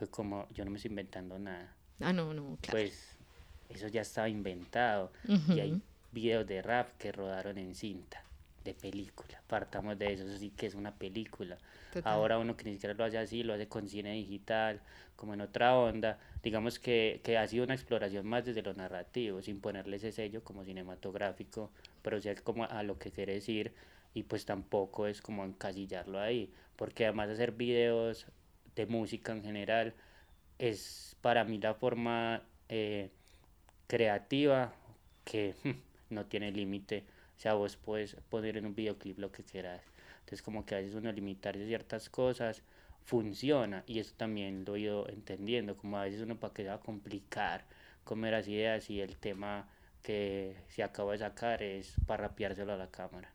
fue como, yo no me estoy inventando nada. Ah, no, no, claro. Pues eso ya estaba inventado. Ujú. Y hay videos de rap que rodaron en cinta, de película. Partamos de eso, eso sí que es una película. Total. Ahora uno que ni siquiera lo hace así, lo hace con cine digital, como en otra onda. Digamos que, que ha sido una exploración más desde lo narrativo, sin ponerle ese sello como cinematográfico, pero sí como a lo que quiere decir. Y pues tampoco es como encasillarlo ahí, porque además de hacer videos de música en general, es para mí la forma eh, creativa que no tiene límite. O sea, vos puedes poner en un videoclip lo que quieras. Entonces, como que a veces uno limitarse ciertas cosas funciona. Y eso también lo he ido entendiendo. Como a veces uno para que se va a complicar comer las ideas y el tema que se acaba de sacar es para rapeárselo a la cámara.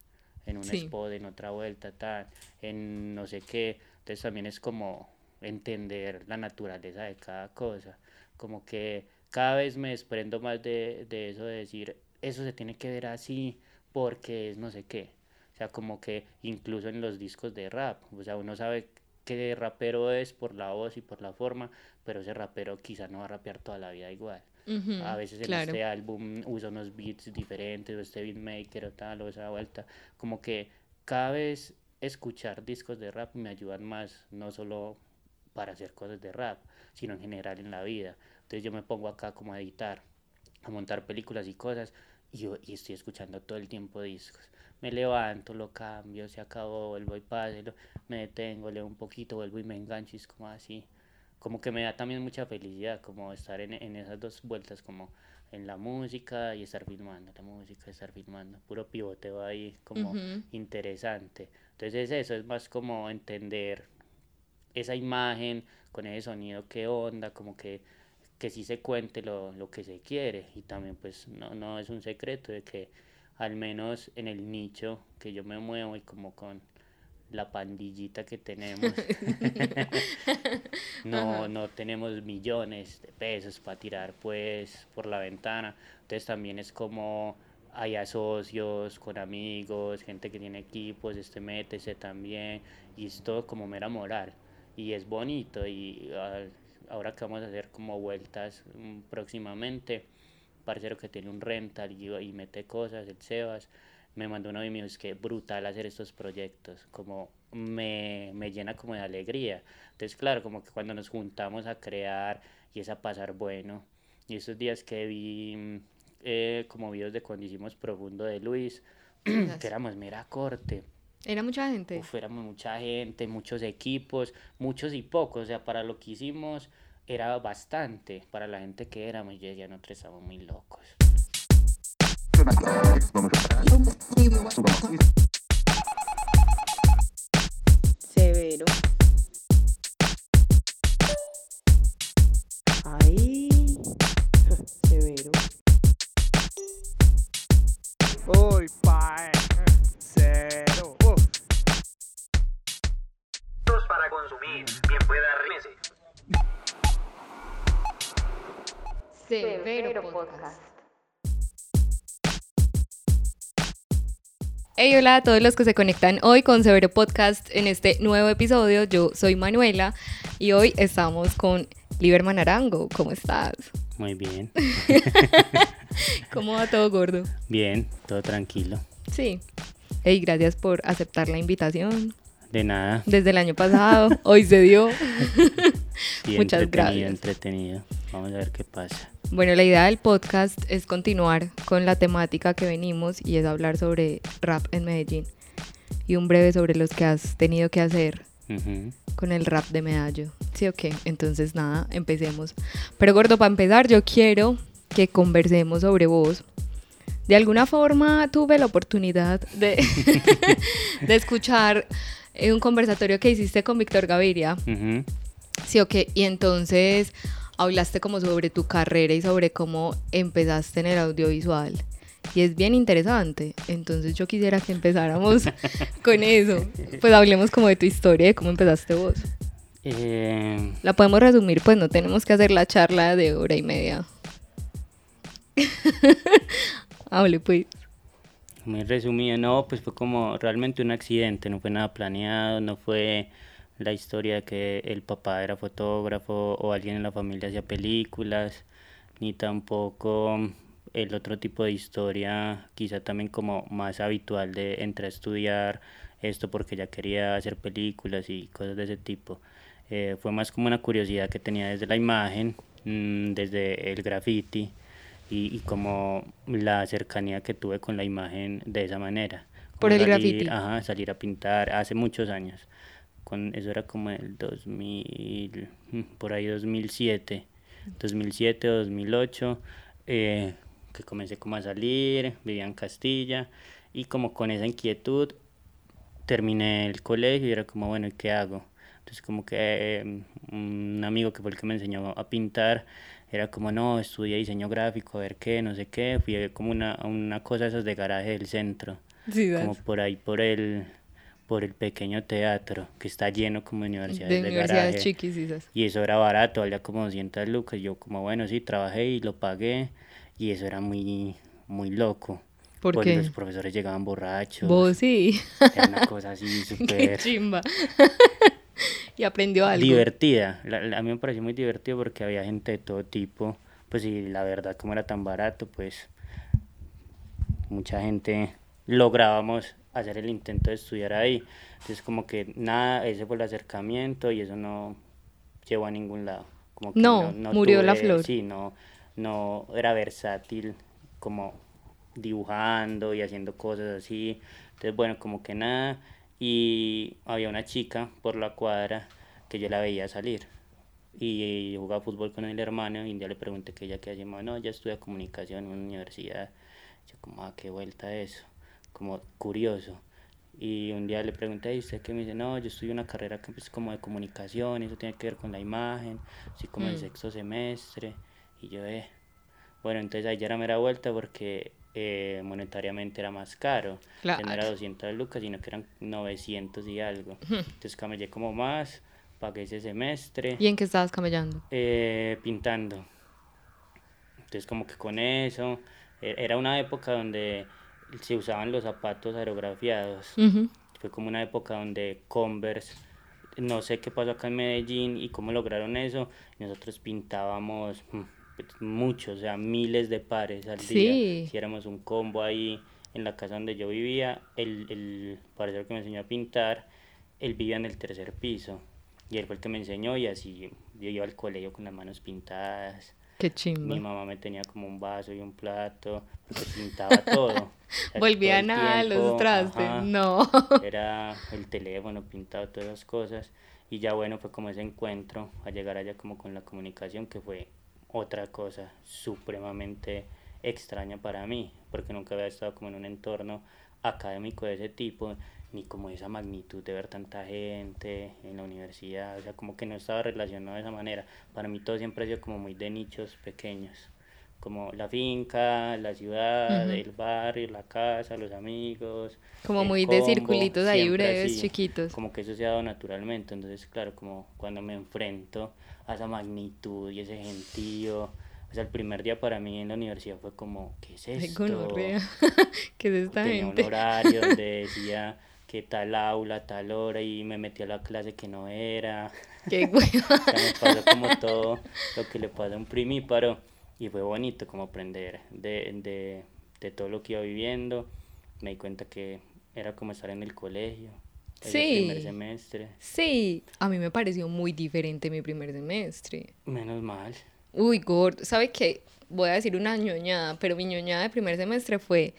En un Sí. spot, en otra vuelta, tal, en no sé qué. Entonces también es como entender la naturaleza de cada cosa. Como que cada vez me desprendo más de, de eso de decir, eso se tiene que ver así porque es no sé qué. O sea, como que incluso en los discos de rap, o sea, uno sabe qué rapero es por la voz y por la forma, pero ese rapero quizá no va a rapear toda la vida igual. Ujú, A veces en claro. este álbum usa unos beats diferentes, o este beatmaker o tal, o esa vuelta. Como que cada vez escuchar discos de rap me ayudan más, no solo para hacer cosas de rap, sino en general en la vida. Entonces yo me pongo acá como a editar, a montar películas y cosas, y, yo, y estoy escuchando todo el tiempo discos. Me levanto, lo cambio, se acabó, vuelvo y páselo, me detengo, leo un poquito, vuelvo y me engancho, y es como así como que me da también mucha felicidad, como estar en, en esas dos vueltas, como en la música y estar filmando, la música, estar filmando, puro pivoteo ahí, como Ujú. interesante. Entonces eso es más como entender esa imagen con ese sonido, qué onda, como que, que sí se cuente lo, lo que se quiere y también pues no, no es un secreto de que al menos en el nicho que yo me muevo y como con la pandillita que tenemos, no, no tenemos millones de pesos para tirar pues por la ventana. Entonces también es como hay socios con amigos, gente que tiene equipos, este métese también, y es todo como mera moral. Y es bonito y ah, ahora que vamos a hacer como vueltas mm, próximamente, parcero que tiene un rental y, y mete cosas, el Sebas, me mandó uno y me dijo, es que brutal hacer estos proyectos, como me, me llena como de alegría. Entonces, claro, como que cuando nos juntamos a crear y es a pasar bueno, y esos días que vi mm, eh, como videos de cuando hicimos Profundo de Luis, que éramos mera corte, Era mucha gente. Uf, éramos mucha gente, muchos equipos, muchos y pocos, o sea, para lo que hicimos era bastante, para la gente que éramos, yo decía, nosotros estábamos muy locos. Severo Podcast. Hey, hola a todos los que se conectan hoy con Severo Podcast en este nuevo episodio. Yo soy Manuela y hoy estamos con Liberman Arango. ¿Cómo estás? Muy bien, ¿Cómo va todo gordo? bien, todo tranquilo. Sí. Hey, gracias por aceptar la invitación. De nada, Desde el año pasado, hoy se dio. bien Muchas entretenido, gracias. entretenido. Vamos a ver qué pasa. Bueno, la idea del podcast es continuar con la temática que venimos y es hablar sobre rap en Medellín y un breve sobre los que has tenido que hacer con el rap de Medallo. Sí, ok. Entonces, nada, empecemos. Pero, gordo, para empezar, yo quiero que conversemos sobre vos. De alguna forma tuve la oportunidad de, de escuchar eh, un conversatorio que hiciste con Víctor Gaviria. Ujú. Sí, ok. Y entonces hablaste como sobre tu carrera y sobre cómo empezaste en el audiovisual. Y es bien interesante. Entonces yo quisiera que empezáramos con eso. Pues hablemos como de tu historia, de cómo empezaste vos. Eh, La podemos resumir, pues no tenemos que hacer la charla de hora y media. Hable pues. muy resumido, no, pues fue como realmente un accidente, no fue nada planeado, no fue la historia de que el papá era fotógrafo o alguien en la familia hacía películas, ni tampoco el otro tipo de historia, quizá también como más habitual de entrar a estudiar esto porque ya quería hacer películas y cosas de ese tipo. Eh, fue más como una curiosidad que tenía desde la imagen, mm, desde el graffiti y, y como la cercanía que tuve con la imagen de esa manera. Por el salir- graffiti. Ajá, salir a pintar hace muchos años. Con, eso era como el 2000, mm, por ahí 2007, 2007 o 2008, eh, que comencé como a salir, vivía en Castilla y como con esa inquietud terminé el colegio y era como, bueno, ¿y qué hago? Entonces como que eh, un amigo que fue el que me enseñó a pintar, era como, no, estudia diseño gráfico, a ver qué, no sé qué, fui como una, una cosa esas de garaje del centro, Sí, como por ahí por el, por el pequeño teatro, que está lleno como de universidades de de, universidades chiquisisas. Y eso era barato, valía como 200 lucas. Yo como, bueno, sí, trabajé y lo pagué. Y eso era muy, muy loco. ¿Por Pues qué? Los profesores llegaban borrachos. Vos sí. Era una cosa así Qué súper chimba. y aprendió algo. divertida. La- la- a mí me pareció muy divertido porque había gente de todo tipo. Pues y la verdad, como era tan barato, pues mucha gente lográbamos hacer el intento de estudiar ahí. Entonces como que nada, ese fue el acercamiento y eso no llevó a ningún lado. Como que No, murió la flor. Sí, no, no era versátil como dibujando y haciendo cosas así. Entonces bueno, como que nada. Y había una chica por la cuadra que yo la veía salir. Y yo jugaba fútbol con el hermano y un día le pregunté que ella qué hacía. No, ella estudia comunicación en una universidad. Yo como, ah, qué vuelta eso. Como curioso. Y un día le pregunté, ¿y usted qué me dice? No, yo estudio una carrera que es como de comunicación, eso tiene que ver con la imagen, así como el Mm. sexto semestre. Y yo, eh, bueno, entonces ahí ya era mera vuelta porque eh, monetariamente era más caro. Ya no era Claro. 200 lucas, sino que eran 900 y algo. Entonces camellé como más, pagué ese semestre, ¿Y en qué estabas camellando? eh, pintando. Entonces como que con eso, e- era una época donde se usaban los zapatos aerografiados. Ujú. Fue como una época donde Converse, no sé qué pasó acá en Medellín y cómo lograron eso. Nosotros pintábamos mm, pues, muchos, o sea, miles de pares al Sí. día. Hiciéramos un combo ahí en la casa donde yo vivía. El, el parcero que me enseñó a pintar, él vivía en el tercer piso. Y él fue el que me enseñó y así yo iba al colegio con las manos pintadas. Qué Mi chimba. mamá me tenía como un vaso y un plato, porque pintaba todo. o sea, Volvían a los tiempo, trastes. ajá No. era el teléfono pintado, todas esas cosas. Y ya bueno, fue como ese encuentro, a llegar allá como con la comunicación, que fue otra cosa supremamente extraña para mí, porque nunca había estado como en un entorno académico de ese tipo, ni como esa magnitud de ver tanta gente en la universidad, o sea, como que no estaba relacionado de esa manera. Para mí todo siempre ha sido como muy de nichos pequeños, como la finca, la ciudad, Ujú. el barrio, la casa, los amigos. Como muy de combo, circulitos ahí breves, así, chiquitos. Como que eso se ha dado naturalmente, entonces claro, como cuando me enfrento a esa magnitud y ese gentío, sea, el primer día para mí en la universidad fue como, ¿qué es esto? ¿Qué es esta Tenía un gente? horario donde decía que tal aula, tal hora y me metí a la clase que no era. Qué. O sea, me pasó como todo lo que le pasa a un primíparo y fue bonito como aprender de, de, de todo lo que iba viviendo. Me di cuenta que era como estar en el colegio. ese primer Sí. semestre. Sí, a mí me pareció muy diferente mi primer semestre. Menos mal. Uy, gordo, ¿sabe qué? Voy a decir una ñoñada, pero mi ñoñada de primer semestre fue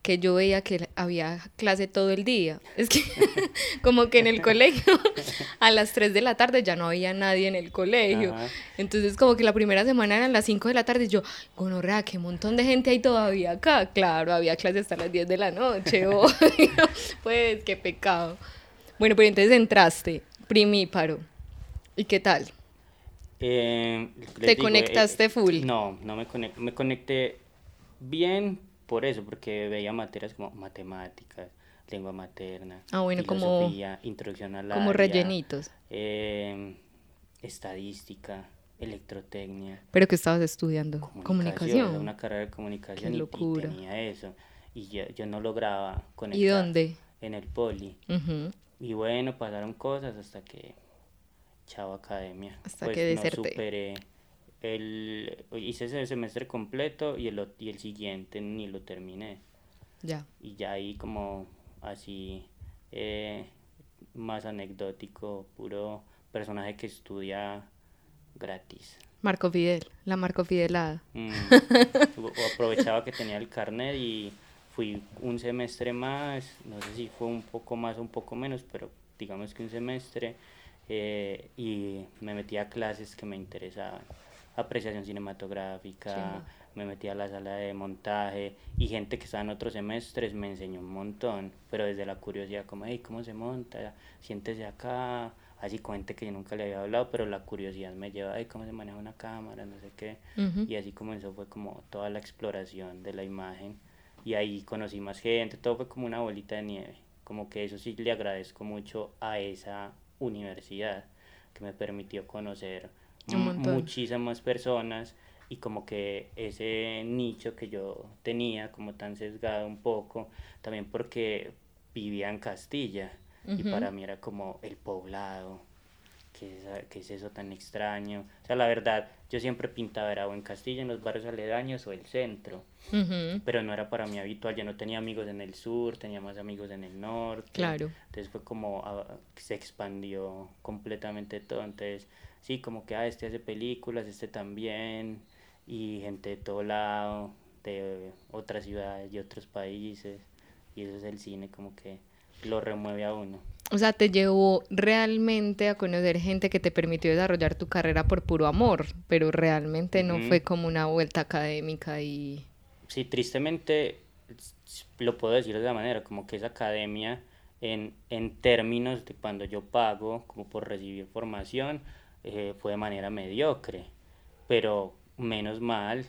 que yo veía que había clase todo el día. Es que como que en el colegio a las 3 de la tarde ya no había nadie en el colegio. Ajá. Entonces como que la primera semana eran las 5 de la tarde y yo, gonorrea, qué montón de gente hay todavía acá. Claro, había clase hasta las 10 de la noche. obvio. pues qué pecado. Bueno, pero entonces entraste, primíparo. ¿Y qué tal? Eh, ¿Te digo, conectaste full? No, no me conecté. Me conecté bien por eso, porque veía materias como matemáticas, lengua materna, Ah, bueno, como- filosofía, introducción al Como área, rellenitos. eh, estadística, electrotecnia, ¿Pero qué estabas estudiando? comunicación, Comunicación. una carrera de comunicación Qué y- y, locura. tenía eso. Y yo, yo no lograba conectar ¿Y dónde? en el poli. Y bueno, pasaron cosas hasta que chao academia. Hasta pues que no deserté. superé el hice ese semestre completo y el y el siguiente ni lo terminé. Ya. Y ya ahí como así eh, más anecdótico, puro personaje que estudia gratis. Marco Fidel, la Marco Fidelada. Mm, aprovechaba que tenía el carnet y fui un semestre más, no sé si fue un poco más o un poco menos, pero digamos que un semestre eh, y me metí a clases que me interesaban. Apreciación cinematográfica, Chimba. me metí a la sala de montaje y gente que estaba en otros semestres me enseñó un montón, pero desde la curiosidad como, hey, ¿cómo se monta? Siéntese acá, así con gente que yo nunca le había hablado, pero la curiosidad me lleva, ay, ¿cómo se maneja una cámara? No sé qué. Ujú. Y así comenzó, fue como toda la exploración de la imagen. Y ahí conocí más gente, todo fue como una bolita de nieve. Como que eso sí le agradezco mucho a esa universidad, que me permitió conocer muchísimas personas y como que ese nicho que yo tenía como tan sesgado un poco, también porque vivía en Castilla y para mí era como el poblado, ¿qué es, qué es eso tan extraño? O sea, la verdad, yo siempre pintaba era o en Castilla, en los barrios aledaños o el centro, pero no era para mí habitual, yo no tenía amigos en el sur, tenía más amigos en el norte. Claro. Entonces fue como ah, se expandió completamente todo. Entonces, sí, como que ah, este hace películas, este también, y gente de todo lado, de otras ciudades y otros países. Y eso es el cine, como que lo remueve a uno. O sea, te llevó realmente a conocer gente que te permitió desarrollar tu carrera por puro amor, pero realmente no fue como una vuelta académica y... Sí, tristemente lo puedo decir de esa manera, como que esa academia en, en términos de cuando yo pago como por recibir formación eh, fue de manera mediocre, pero menos mal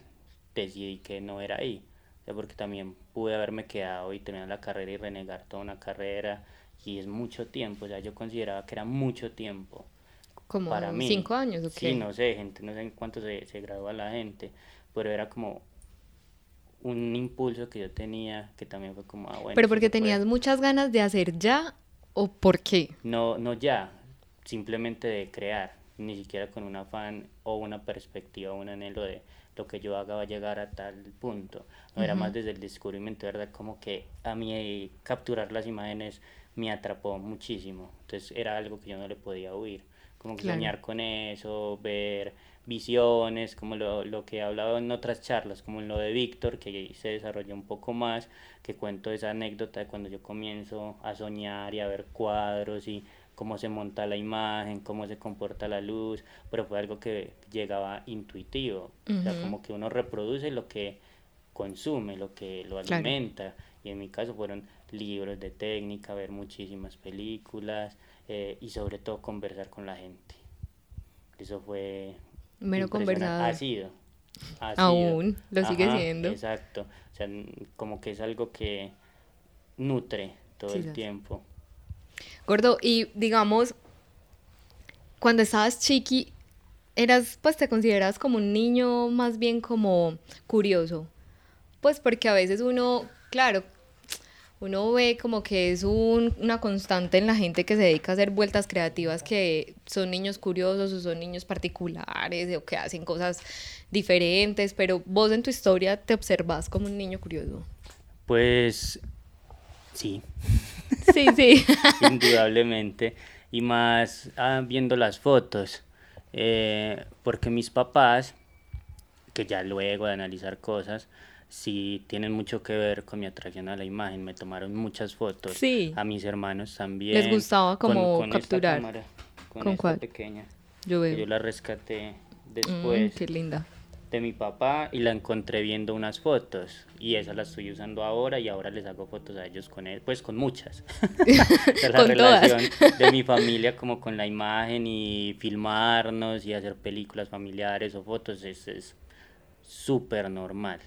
decidí que no era ahí, o sea, porque también pude haberme quedado y terminar la carrera y renegar toda una carrera y es mucho tiempo, o sea, yo consideraba que era mucho tiempo Como para mí. cinco años, ¿o qué? Sí, no sé, gente, no sé en cuánto se, se gradúa la gente, pero era como un impulso que yo tenía que también fue como, ah, bueno. ¿Pero porque se puede. tenías muchas ganas de hacer ya o por qué? No, no ya, simplemente de crear, ni siquiera con un afán o una perspectiva o un anhelo de lo que yo haga va a llegar a tal punto. No era más desde el descubrimiento, ¿verdad? Como que a mí capturar las imágenes me atrapó muchísimo. Entonces era algo que yo no le podía huir. Como que Claro. soñar con eso, ver visiones, como lo, lo que he hablado en otras charlas, como en lo de Víctor, que se desarrolló un poco más, que cuento esa anécdota de cuando yo comienzo a soñar y a ver cuadros y cómo se monta la imagen, cómo se comporta la luz, pero fue algo que llegaba intuitivo, o sea, como que uno reproduce lo que consume, lo que lo Claro. alimenta, y en mi caso fueron libros de técnica, ver muchísimas películas eh, y sobre todo conversar con la gente. Eso fue Mero conversador. Ha sido. ha Aún, lo sigue Ajá, siendo. Exacto. O sea, como que es algo que nutre todo el tiempo. Gordo, y digamos, cuando estabas chiqui, eras, pues te consideras como un niño más bien como curioso. Pues porque a veces uno, claro, uno ve como que es un- una constante en la gente que se dedica a hacer vueltas creativas, que son niños curiosos o son niños particulares o que hacen cosas diferentes, pero vos en tu historia te observas como un niño curioso. Pues sí, Sí, sí. indudablemente. Y más ah, viendo las fotos. eh, porque mis papás, que ya luego de analizar cosas, sí tienen mucho que ver con mi atracción a la imagen. Me tomaron muchas fotos. Sí. A mis hermanos también. Les gustaba con- como con esta capturar. cámara, con ¿Con esta cuál? pequeña. Yo veo. yo la rescaté Mm, después qué linda. de mi papá y la encontré viendo unas fotos y esa la estoy usando ahora y ahora les hago fotos a ellos con él, pues con muchas. O sea, la Con todas. relación de mi familia como con la imagen y filmarnos y hacer películas familiares o fotos es es súper normal,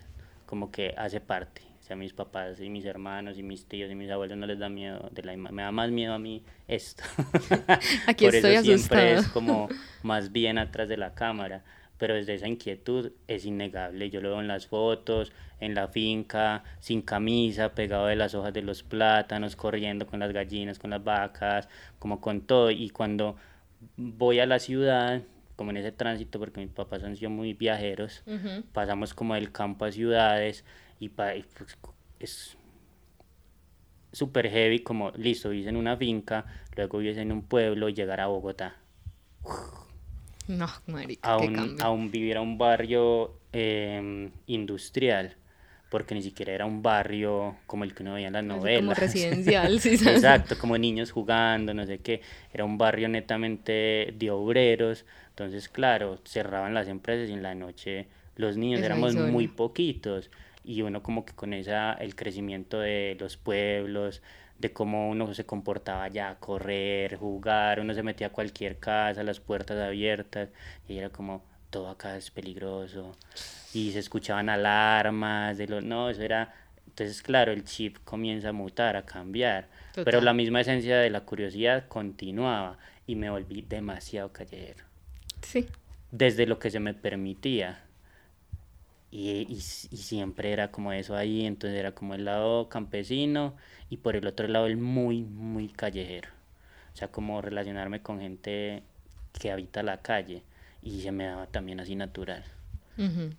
como que hace parte. O sea, mis papás y mis hermanos y mis tíos y mis abuelos no les da miedo de la imagen, me da más miedo a mí esto. Aquí Por estoy eso siempre asustada. es como más bien atrás de la cámara. pero desde esa inquietud es innegable. Yo lo veo en las fotos, en la finca, sin camisa, pegado de las hojas de los plátanos, corriendo con las gallinas, con las vacas, como con todo. Y cuando voy a la ciudad, como en ese tránsito, porque mis papás han sido muy viajeros, pasamos como del campo a ciudades y, pa- y, pues, es súper heavy como, listo, vives en una finca, luego vives en un pueblo y llegar a Bogotá. No, marica, Aún, aún vivir a un barrio em, industrial, porque ni siquiera era un barrio como el que uno veía en las novelas. Como residencial, sí, ¿sabes? Exacto, como niños jugando, no sé qué. Era un barrio netamente de obreros. Entonces, claro, cerraban las empresas y en la noche los niños éramos muy solo. poquitos. Y uno como que con esa, el crecimiento de los pueblos, de cómo uno se comportaba allá, correr, jugar, uno se metía a cualquier casa, las puertas abiertas, y era como, todo acá es peligroso. Y se escuchaban alarmas, de los, no, eso era, entonces claro, el chip comienza a mutar, a cambiar, pero la misma esencia de la curiosidad continuaba y me volví demasiado callejero, Sí. desde lo que se me permitía. Y, y, y siempre era como eso ahí, entonces era como el lado campesino y por el otro lado el muy, muy callejero. O sea, como relacionarme con gente que habita la calle y se me daba también así natural.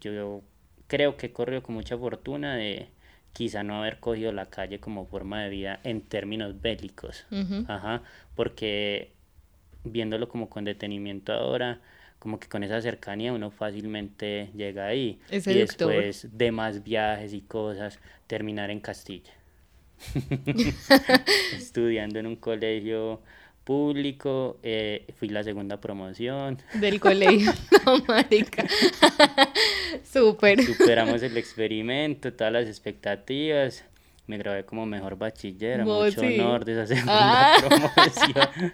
Yo creo que he corrido con mucha fortuna de quizá no haber cogido la calle como forma de vida en términos bélicos. Ajá, porque viéndolo como con detenimiento ahora, como que con esa cercanía uno fácilmente llega ahí. Es y después de más viajes y cosas, terminar en Castilla. Estudiando en un colegio público, eh, fui la segunda promoción. Del colegio. No, marica. Súper. Superamos el experimento, todas las expectativas. Me gradué como mejor bachiller, mucho sí. honor de esa segunda Ah. promoción.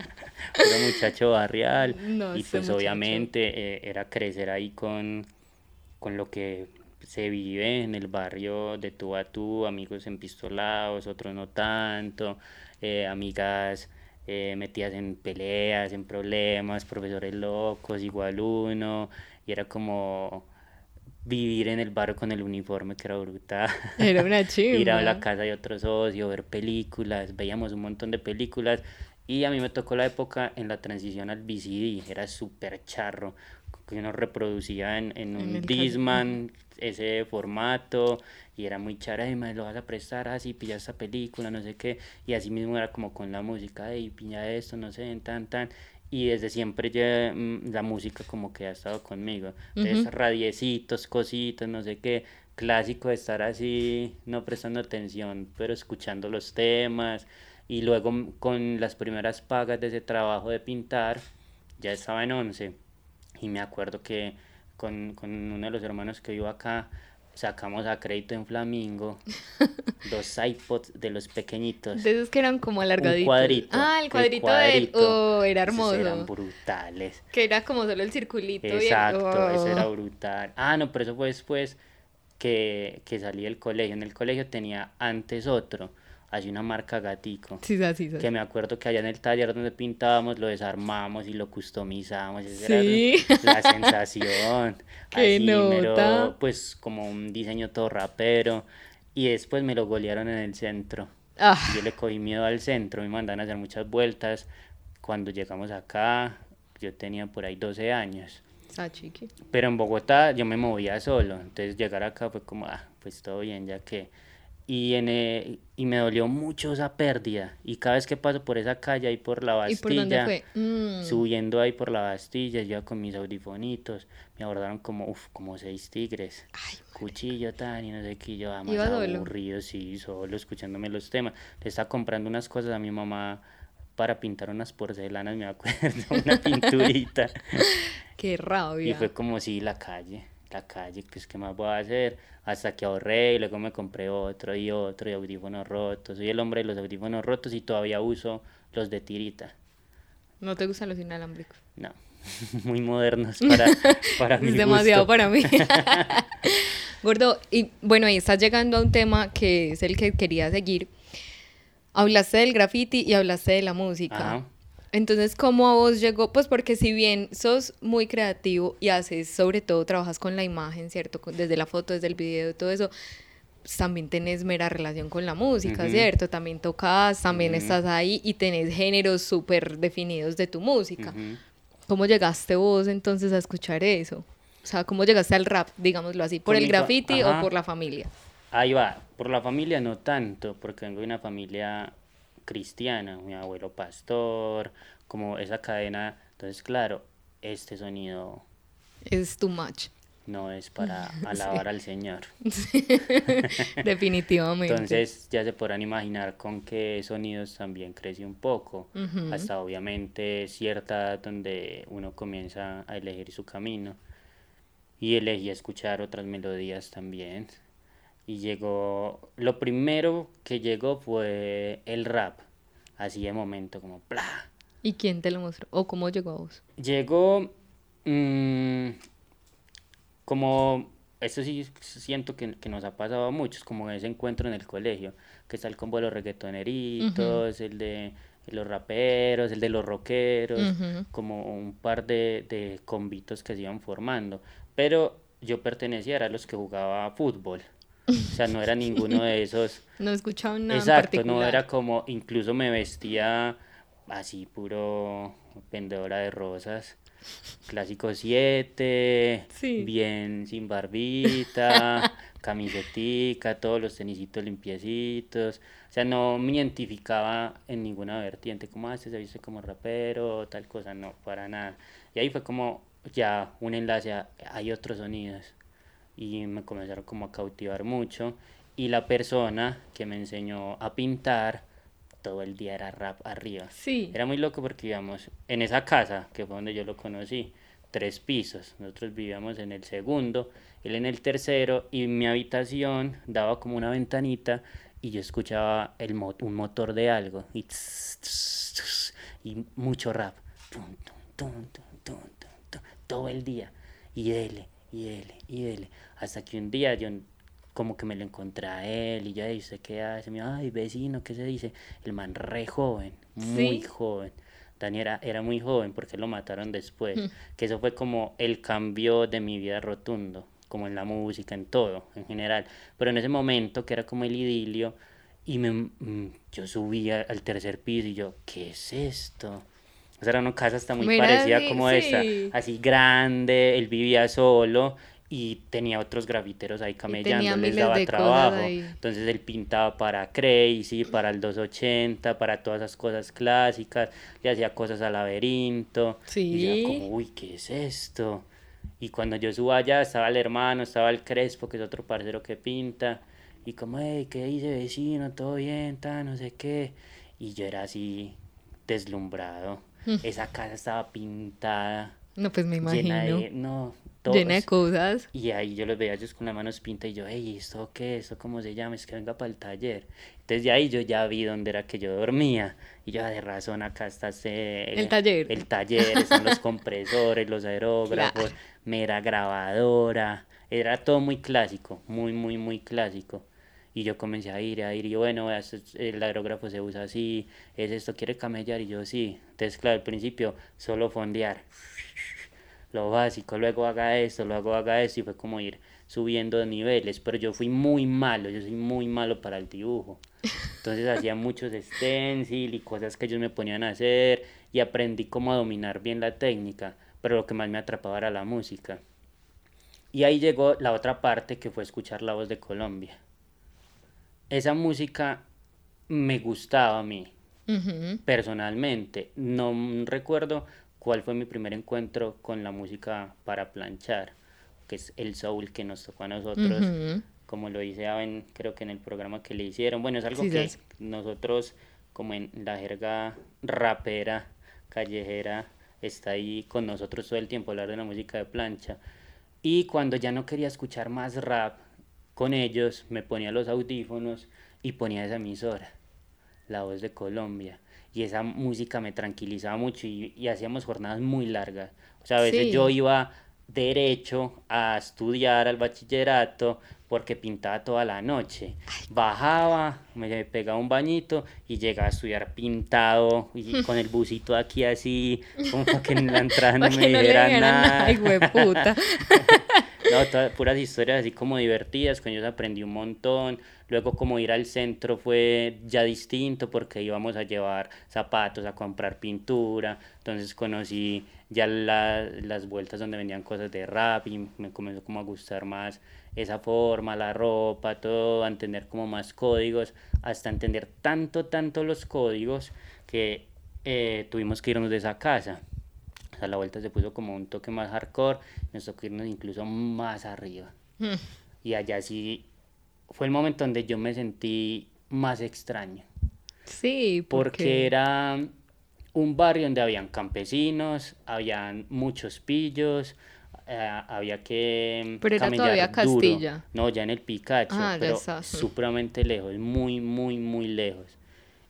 Era muchacho barrial. No, y pues muchacho. obviamente eh, era crecer ahí con, con lo que se vive en el barrio de tú a tú, amigos empistolados, otros no tanto, eh, amigas eh, metidas en peleas, en problemas, profesores locos, igual uno, y era como vivir en el barrio con el uniforme que era brutal. Era una chimba. Ir a la casa de otro socio, ver películas, veíamos un montón de películas y a mí me tocó la época en la transición al VCD, era súper charro, que uno reproducía en, en un Disman ese formato y era muy chara, y me lo vas a prestar así, pilla esta película, no sé qué, y así mismo era como con la música, y pilla esto, no sé, tan, tan, y desde siempre ya, mm, la música como que ha estado conmigo, entonces Ujú. radiecitos, cositas, no sé qué, clásico de estar así, no prestando atención, pero escuchando los temas, y luego mm, con las primeras pagas de ese trabajo de pintar, ya estaba en 11, y me acuerdo que con, con uno de los hermanos que vivo acá, sacamos a crédito en Flamingo dos iPods de los pequeñitos. De esos que eran como alargaditos. Un cuadrito. Ah, el cuadrito, de él. cuadrito. Oh, era Esos hermoso. Eran brutales. Que era como solo el circulito. Exacto, eso era Oh. brutal. Ah, no, pero eso fue después que, que salí del colegio. En el colegio tenía antes otro, así una marca gatico. Sí, sí, sí. Que me acuerdo que allá en el taller donde pintábamos lo desarmamos y lo customizamos. Esa Sí. era la sensación. Qué Así, mero, nota. pues como un diseño todo rapero. Y después me lo golearon en el centro. Ah, Yo le cogí miedo al centro, me mandan a hacer muchas vueltas. Cuando llegamos acá, yo tenía por ahí 12 años. está chiqui. Pero en Bogotá yo me movía solo, entonces llegar acá fue como, ah, pues todo bien, ya que... Y, en, eh, y me dolió mucho esa pérdida. Y cada vez que paso por esa calle ahí por la ¿Y por dónde Bastilla, fue? Mm. subiendo ahí por la Bastilla, yo con mis audifonitos, me abordaron como, uff, como seis tigres. Ay, Cuchillo tan y no sé qué, y yo más ¿Iba solo? aburrido, sí, solo escuchándome los temas. Le estaba comprando unas cosas a mi mamá para pintar unas porcelanas, me acuerdo, una pinturita. qué Y rabia. fue como, sí, la calle, la calle, pues, ¿qué más voy a hacer? Hasta que ahorré y luego me compré otro y otro y audífonos rotos. Soy el hombre de los audífonos rotos y todavía uso los de tirita. No te gustan los inalámbricos. No, muy modernos para, para mi Es demasiado gusto. para mí. Gordo, y bueno, y estás llegando a un tema que es el que quería seguir. Hablaste del graffiti y hablaste de la música. Ajá. Entonces, ¿cómo a vos llegó? Pues porque si bien sos muy creativo y haces, sobre todo, trabajas con la imagen, ¿cierto? Desde la foto, desde el video, todo eso, pues, también tenés mera relación con la música, Ujú. ¿cierto? También tocas, también Ujú. estás ahí y tenés géneros súper definidos de tu música. Ujú. ¿Cómo llegaste vos entonces a escuchar eso? O sea, ¿cómo llegaste al rap, digámoslo así? ¿Por Con el graffiti o por la familia? Ahí va, por la familia no tanto, porque vengo de una familia cristiana, mi abuelo pastor, como esa cadena, entonces claro, este sonido Es too much. no es para alabar al Señor. Definitivamente. Entonces ya se podrán imaginar con qué sonidos también crece un poco, hasta obviamente cierta edad donde uno comienza a elegir su camino. Y elegí escuchar otras melodías también. Y llegó, lo primero que llegó fue el rap, así de momento, como ¡plá! ¿Y quién te lo mostró? ¿O cómo llegó a vos? Llegó mm, como, esto sí siento que, que nos ha pasado a muchos, como ese encuentro en el colegio, que está el combo de los reggaetoneritos, el de los raperos, el de los rockeros, como un par de, de combitos que se iban formando. Pero yo pertenecía a los que jugaba fútbol. O sea, no era ninguno de esos. No escuchaba nada en Exacto, no era como, incluso me vestía así puro vendedora de rosas, clásico 7, Sí. bien sin barbita, camisetica, todos los tenisitos limpiecitos, o sea, no me identificaba en ninguna vertiente, como hace se viste como rapero, tal cosa, no, para nada. Y ahí fue como ya un enlace a, hay otros sonidos y me comenzaron como a cautivar mucho y la persona que me enseñó a pintar todo el día era rap arriba. Sí. Era muy loco porque vivíamos en esa casa, que fue donde yo lo conocí, tres pisos. Nosotros vivíamos en el segundo, él en el tercero, y mi habitación daba como una ventanita y yo escuchaba el mo- un motor de algo y, tss, tss, tss, y mucho rap. Tum, tum, tum, todo el día. Y dele, y dele, y dele. Hasta que un día yo como que me lo encontré a él y "Ey, ¿usted qué hace? Me dijo, ay, vecino, ¿qué se dice? El man re joven, muy Sí. joven. Dani era, era muy joven porque lo mataron después. Mm. Que eso fue como el cambio de mi vida rotundo, como en la música, en todo, en general. Pero en ese momento, que era como el idilio, y me, mm, yo subía al tercer piso y yo, ¿qué es esto? Sea, era una casa hasta muy Mira, parecida sí, como esta, sí. así grande, él vivía solo y tenía otros grafiteros ahí camellando, les daba trabajo. Entonces él pintaba para Crazy, para el 280, para todas esas cosas clásicas, le hacía cosas al laberinto. Y Sí. como, uy, ¿qué es esto? Y cuando yo subo allá estaba el hermano, estaba el Crespo, que es otro parcero que pinta. Y como, hey, ¿qué dice vecino? ¿Todo bien? Ta, no sé qué. Y yo era así deslumbrado. Esa casa estaba pintada, No, pues me llena imagino. de... No, Llena de cosas. y ahí yo los veía ellos con las manos pintas y yo, hey, ¿esto qué? ¿Esto cómo se llama? Es que venga para el taller. Entonces de ahí yo ya vi dónde era que yo dormía. Y yo, "Ah, de razón, acá está este, El taller. El taller, están los compresores, los aerógrafos, mera grabadora. Era todo muy clásico, muy, muy, muy clásico. Y yo comencé a ir, a ir, y bueno, el aerógrafo se usa así, es esto, quiere camellar, y yo, sí. Entonces, claro, al principio, solo fondear lo básico, luego haga esto, luego haga esto, y fue como ir subiendo de niveles, pero yo fui muy malo, yo soy muy malo para el dibujo. Entonces hacía muchos stencil y cosas que ellos me ponían a hacer, y aprendí cómo dominar bien la técnica, pero lo que más me atrapaba era la música. Y ahí llegó la otra parte que fue escuchar la voz de Colombia. Esa música me gustaba a mí, personalmente. No recuerdo cuál fue mi primer encuentro con la música para planchar, que es el soul que nos tocó a nosotros, como lo dice Aben, creo que en el programa que le hicieron. Bueno, es algo Sí, que nosotros, como en la jerga rapera, callejera, está ahí con nosotros todo el tiempo, hablar de la música de plancha. Y cuando ya no quería escuchar más rap con ellos, me ponía los audífonos y ponía esa emisora, La Voz de Colombia. Y esa música me tranquilizaba mucho y, y hacíamos jornadas muy largas. O sea, a veces Sí. yo iba derecho a estudiar al bachillerato porque pintaba toda la noche. Bajaba, me pegaba un bañito y llegaba a estudiar pintado y con el busito aquí así, como que en la entrada no me no dijeran nada. nada, hijueputa. No, todas puras historias así como divertidas, con ellos aprendí un montón. Luego como ir al centro fue ya distinto porque íbamos a llevar zapatos, a comprar pintura. Entonces conocí ya la- las vueltas donde vendían cosas de rap y me comenzó como a gustar más esa forma, la ropa, todo, a entender como más códigos, hasta entender tanto, tanto los códigos que eh, tuvimos que irnos de esa casa. O sea, la vuelta se puso como un toque más hardcore, nos tocó irnos incluso más arriba. Y allá sí fue el momento donde yo me sentí más extraño, Sí, porque era un barrio donde habían campesinos, habían muchos pillos, eh, había que Pero era camellar todavía duro. Castilla. No, ya en el Picacho, Ah, pero supremamente lejos, muy, muy, muy lejos.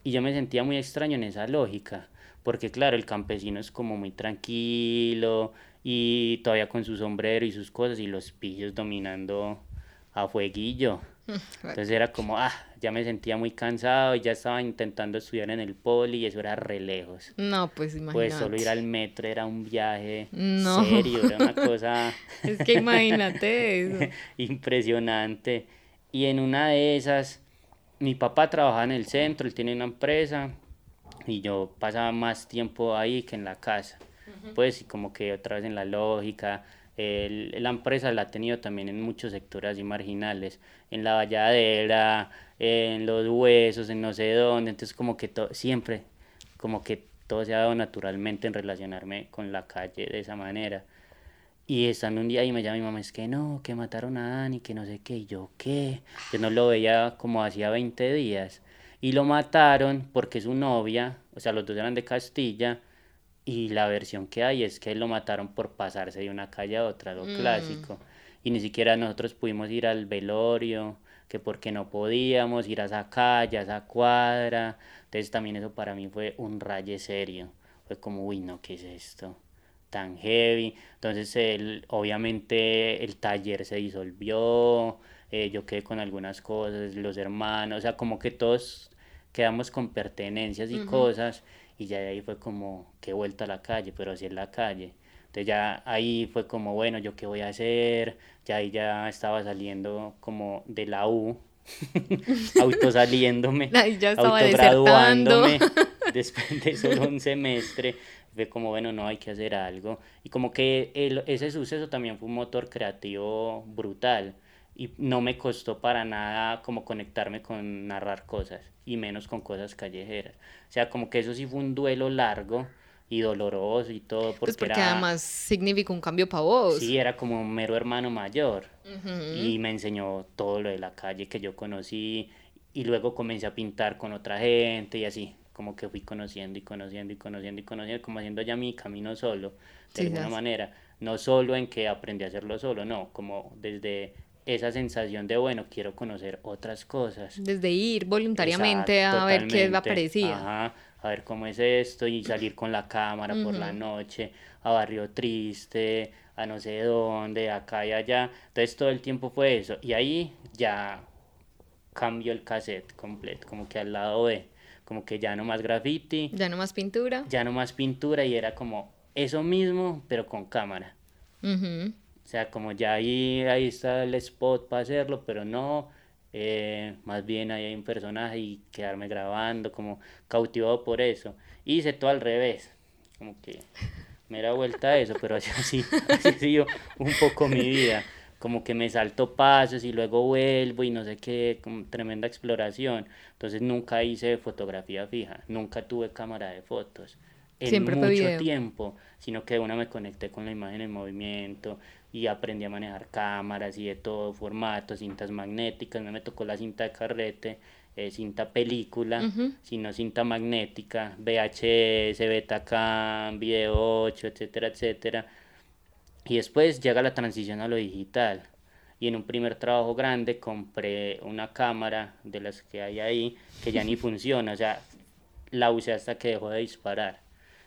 Y yo me sentía muy extraño en esa lógica, porque claro, el campesino es como muy tranquilo y todavía con su sombrero y sus cosas y los pillos dominando a fueguillo. Entonces era como, ah, ya me sentía muy cansado y ya estaba intentando estudiar en el poli y eso era re lejos. No, pues imagínate. Pues solo ir al metro era un viaje No. serio, era una cosa Es que imagínate eso. impresionante. Y en una de esas, mi papá trabajaba en el centro, él tiene una empresa y yo pasaba más tiempo ahí que en la casa. Pues y como que otra vez en la lógica, el- la empresa la ha tenido también en muchos sectores así marginales, en la valladera, en los huesos, en no sé dónde, entonces como que to- siempre, como que todo se ha dado naturalmente en relacionarme con la calle de esa manera. Y estando un día y me llama mi mamá, es que no, que mataron a Dani, que no sé qué, y yo qué, yo no lo veía como hacía 20 días. Y lo mataron porque su novia, o sea, los dos eran de Castilla, y la versión que hay es que lo mataron por pasarse de una calle a otra, lo clásico. Y ni siquiera nosotros pudimos ir al velorio, que porque no podíamos ir a esa calle, a esa cuadra. Entonces también eso para mí fue un raye serio. Fue como, uy, no, ¿qué es esto? tan heavy. Entonces, el, obviamente, el taller se disolvió, eh, yo quedé con algunas cosas, los hermanos, o sea, como que todos quedamos con pertenencias y cosas, y ya de ahí fue como, qué vuelta a la calle, pero así en la calle. Entonces ya ahí fue como, bueno, ¿yo qué voy a hacer? Ya ahí ya estaba saliendo como de la U, autosaliéndome, Ahí ya estaba autograduándome después de solo un semestre. Fue como, bueno, no, hay que hacer algo. Y como que el- ese suceso también fue un motor creativo brutal. Y no me costó para nada como conectarme con narrar cosas, y menos con cosas callejeras. O sea, como que eso sí fue un duelo largo y doloroso y todo, porque, Pues porque era... además significa un cambio para vos. Sí, era como un mero hermano mayor y me enseñó todo lo de la calle que yo conocí y luego comencé a pintar con otra gente y así, como que fui conociendo y conociendo y conociendo y conociendo, como haciendo ya mi camino solo, de Sí, alguna manera, no solo en que aprendí a hacerlo solo, no, como desde esa sensación de, bueno, quiero conocer otras cosas. Desde ir voluntariamente Exacto, a ver qué parecida. Ajá, a ver cómo es esto y salir con la cámara por la noche a Barrio Triste, a no sé dónde, acá y allá. Entonces todo el tiempo fue eso. Y ahí ya cambió el cassette completo, como que al lado B, como que ya no más graffiti, Ya no más pintura. ya no más pintura y era como eso mismo, pero con cámara. Ujú. O sea, como ya ahí, ahí está el spot para hacerlo, pero no, eh, más bien ahí hay un personaje y quedarme grabando, como cautivado por eso. Hice todo al revés, como que me da vuelta a eso, pero así, así, así sido un poco mi vida. Como que me salto pasos y luego vuelvo y no sé qué, como tremenda exploración. Entonces nunca hice fotografía fija, nunca tuve cámara de fotos. En Siempre mucho tiempo, sino que una me conecté con la imagen en movimiento y aprendí a manejar cámaras y de todo, formatos, cintas magnéticas, no me tocó la cinta de carrete, eh, cinta película, sino cinta magnética, VHS, Betacam, Video 8, etcétera, etcétera. Y después llega la transición a lo digital. Y en un primer trabajo grande compré una cámara de las que hay ahí que ya ni funciona, o sea, la usé hasta que dejó de disparar.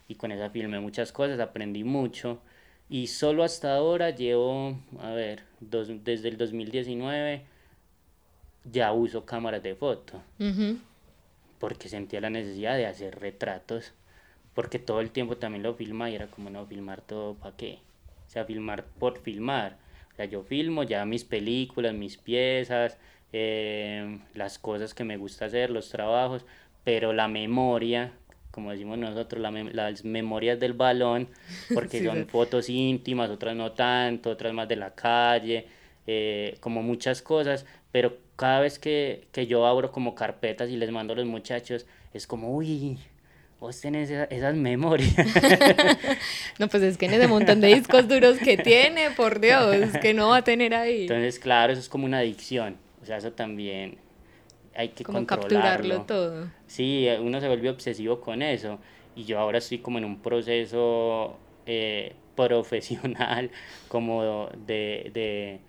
Y con esa filmé muchas cosas, aprendí mucho. Y solo hasta ahora llevo, a ver, dos- desde el 2019 ya uso cámaras de foto. Porque sentía la necesidad de hacer retratos, porque todo el tiempo también lo filmaba y era como no filmar todo para qué, o sea, filmar por filmar, o sea, yo filmo ya mis películas, mis piezas, eh, las cosas que me gusta hacer, los trabajos, pero la memoria, como decimos nosotros, la mem- las memorias del balón, porque Sí, son sí. fotos íntimas, otras no tanto, otras más de la calle, eh, como muchas cosas, pero cada vez que, que yo abro como carpetas y les mando a los muchachos, es como, uy, vos tenés esa- esas memorias. No, pues es que en ese montón de discos duros que tiene, por Dios, que no va a tener ahí. Entonces, claro, eso es como una adicción, o sea, eso también hay que Como controlarlo. capturarlo todo. Sí, uno se vuelve obsesivo con eso y yo ahora estoy como en un proceso eh, profesional, como de, de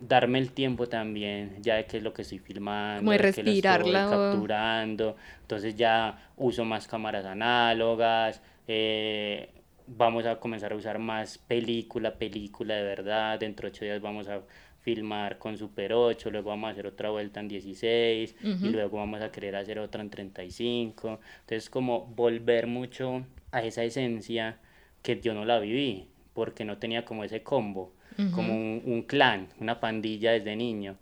darme el tiempo también, ya de qué es lo que estoy filmando, Como de de qué lo estoy respirarla, capturando, entonces ya uso más cámaras análogas, eh, vamos a comenzar a usar más película, película de verdad, dentro de ocho días vamos a filmar con Super 8, luego vamos a hacer otra vuelta en 16 y luego vamos a querer hacer otra en 35, entonces como volver mucho a esa esencia que yo no la viví, porque no tenía como ese combo, como un, un clan, una pandilla desde niño.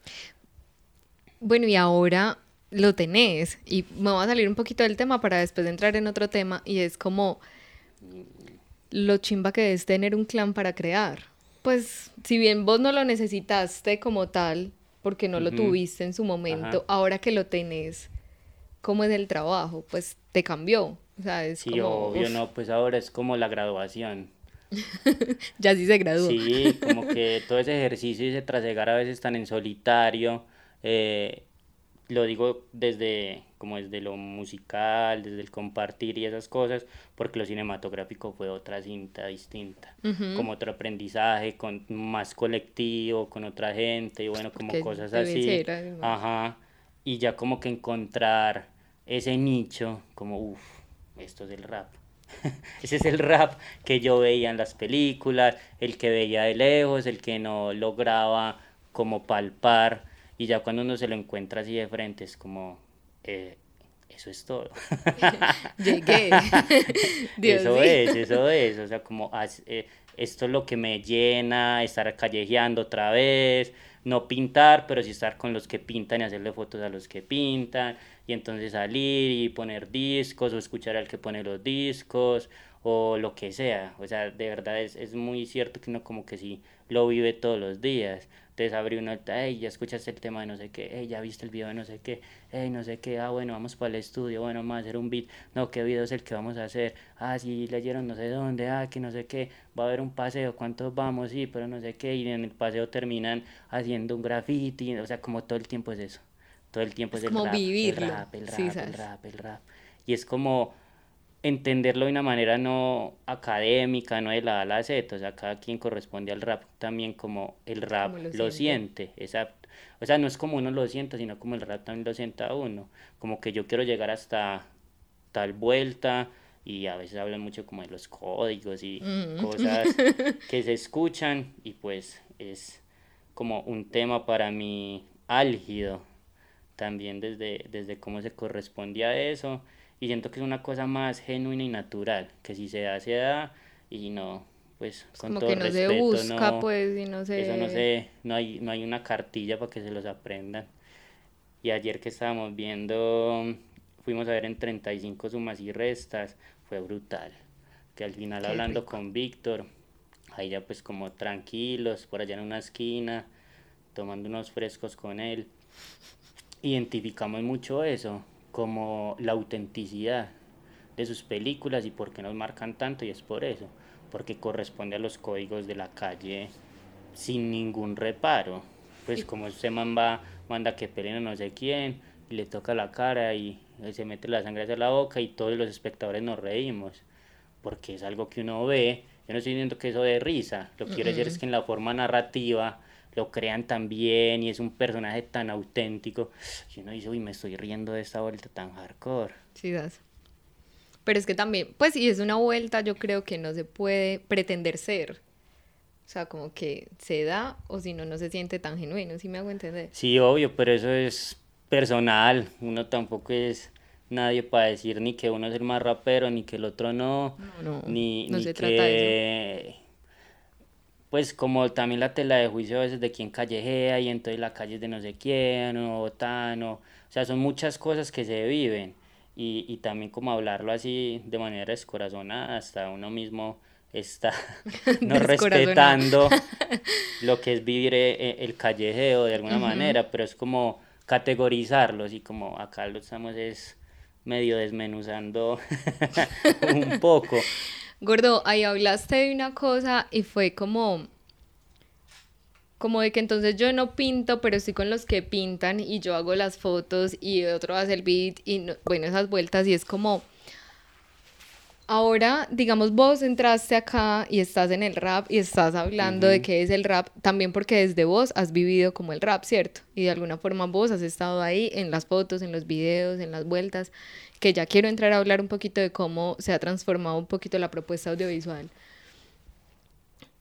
Bueno, y ahora lo tenés. Y me voy a salir un poquito del tema para después entrar en otro tema. Y es como lo chimba que es tener un clan para crear. Pues, si bien vos no lo necesitaste como tal, porque no lo tuviste en su momento, ahora que lo tenés, ¿cómo es el trabajo? Pues te cambió. O sea, es Sí, como, obvio, uf, no, pues ahora es como la graduación. ya sí se graduó. Sí, como que todo ese ejercicio y ese trasegar a veces tan en solitario, eh, lo digo desde como desde lo musical, desde el compartir y esas cosas, porque lo cinematográfico fue otra cinta distinta, como otro aprendizaje, con más colectivo, con otra gente y bueno, como Porque cosas así. Ajá. Y ya como que encontrar ese nicho, como uff, esto es el rap. Ese es el rap que yo veía en las películas, el que veía de lejos, el que no lograba como palpar y ya cuando uno se lo encuentra así de frente es como, eh, eso es todo. Llegué. Dios eso mío. es, eso es, o sea, como eh, esto es lo que me llena, estar callejeando otra vez, no pintar, pero sí estar con los que pintan y hacerle fotos a los que pintan, y entonces salir y poner discos o escuchar al que pone los discos o lo que sea, o sea, de verdad es, es muy cierto que uno como que sí lo vive todos los días, entonces abre uno, hey, ya escuchaste el tema de no sé qué, hey, ya viste el video de no sé qué, hey, no sé qué, ah, bueno, vamos para el estudio, bueno, vamos a hacer un beat, no, qué video es el que vamos a hacer, ah, sí, leyeron no sé dónde, ah, que no sé qué, va a haber un paseo, ¿cuántos vamos? Sí, pero no sé qué, y en el paseo terminan haciendo un graffiti, o sea, como todo el tiempo es eso, todo el tiempo es, Es el como rap, vivirlo, el rap, el rap, sí, el ¿sabes? rap, el rap, y es como entenderlo de una manera no académica, no de la A a la Z, o sea, cada quien corresponde al rap también como el rap Como lo lo, siente. siente, exacto. O sea, no es como uno lo sienta, sino como el rap también lo sienta uno, como que yo quiero llegar hasta tal vuelta y a veces hablan mucho como de los códigos y Mm. cosas que se escuchan y pues es como un tema para mí álgido también desde, desde cómo se corresponde a eso y siento que es una cosa más genuina y natural, que si se da, se da y no, pues con Como todo que no respeto, se busca, no, pues, y no se... eso no sé, no hay, no hay una cartilla para que se los aprendan. Y ayer que estábamos viendo, fuimos a ver en 35 sumas y restas, fue brutal. Que al final Qué hablando rico. con Víctor, ahí ya pues como tranquilos, por allá en una esquina, tomando unos frescos con él, identificamos mucho eso, como la autenticidad de sus películas y por qué nos marcan tanto, y es por eso, porque corresponde a los códigos de la calle sin ningún reparo. Pues como ese man va, manda que peleen a no sé quién, y le toca la cara y, se mete la sangre hacia la boca y todos los espectadores nos reímos, porque es algo que uno ve, yo no estoy diciendo que eso de risa, lo que quiero decir es que en la forma narrativa lo crean tan bien y es un personaje tan auténtico, y uno dice, uy, me estoy riendo de esta vuelta tan hardcore. Sí, das. Pero es que también, pues, y es una vuelta, yo creo que no se puede pretender ser. sea, como que se da o si no, no se siente tan genuino, ¿sí me hago entender? Sí, obvio, pero eso es personal. Uno tampoco es nadie para decir ni que uno es el más rapero, ni que el otro no, No, no, ni, no ni se trata de que... Pues como también la tela de juicio a veces de quién callejea y entonces la calle es de no sé quién o tan o... O sea, son muchas cosas que se viven y, y también como hablarlo así de manera descorazonada, hasta uno mismo está no respetando lo que es vivir eh, eh, el callejeo de alguna manera, pero es como categorizarlos y como acá lo estamos es medio desmenuzando un poco. Gordo, ahí hablaste de una cosa y fue como, como de que entonces yo no pinto, pero estoy con los que pintan y yo hago las fotos y otro hace el beat y no- bueno, esas vueltas y es como, ahora, digamos, vos entraste acá y estás en el rap y estás hablando de qué es el rap, también porque desde vos has vivido como el rap, ¿cierto? Y de alguna forma vos has estado ahí en las fotos, en los videos, en las vueltas, que ya quiero entrar a hablar un poquito de cómo se ha transformado un poquito la propuesta audiovisual.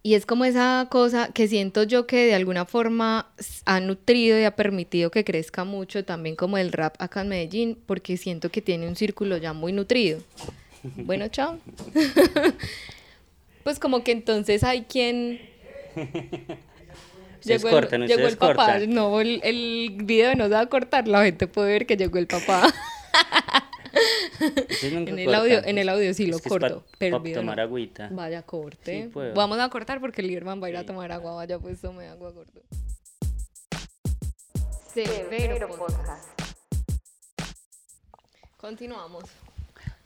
Y es como esa cosa que siento yo que de alguna forma ha nutrido y ha permitido que crezca mucho también como el rap acá en Medellín, porque siento que tiene un círculo ya muy nutrido. Bueno, chao. pues como que entonces hay quien... Ustedes el, cortan, llegó el papá. cortan. No, el, el video no se va a cortar, la gente puede ver que llegó el papá. En el audio- en el audio sí lo Es que pa- corto, pero el pa tomar no. agüita. Vaya, corte. Sí. Vamos a cortar porque el Lieberman va a ir a tomar agua. Vaya, pues tome agua, gordo. Severo Podcast. Continuamos.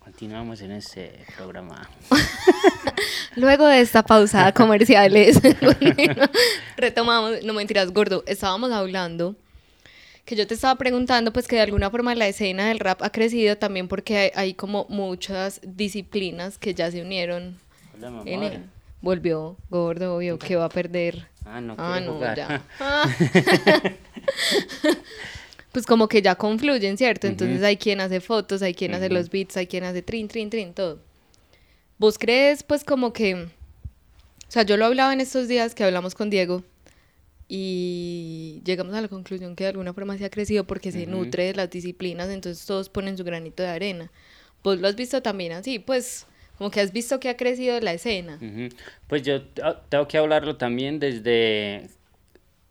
Continuamos en este programa. Luego de esta pausa comerciales, retomamos, no mentiras, gordo, estábamos hablando que yo te estaba preguntando pues que de alguna forma la escena del rap ha crecido también porque hay, hay como muchas disciplinas que ya se unieron Hola, en él. Volvió gordo, obvio, que va a perder. Ah, no Ah, no, jugar. ya. Ah. Pues como que ya confluyen, ¿cierto? Entonces hay quien hace fotos, hay quien hace los beats, hay quien hace trin, trin, trin, todo. ¿Vos crees pues como que... O sea, yo lo hablaba en estos días que hablamos con Diego y llegamos a la conclusión que de alguna forma se ha crecido porque se Ujú. nutre de las disciplinas, entonces todos ponen su granito de arena. ¿Vos lo has visto también así? Pues como que has visto que ha crecido la escena. Pues yo tengo que hablarlo también desde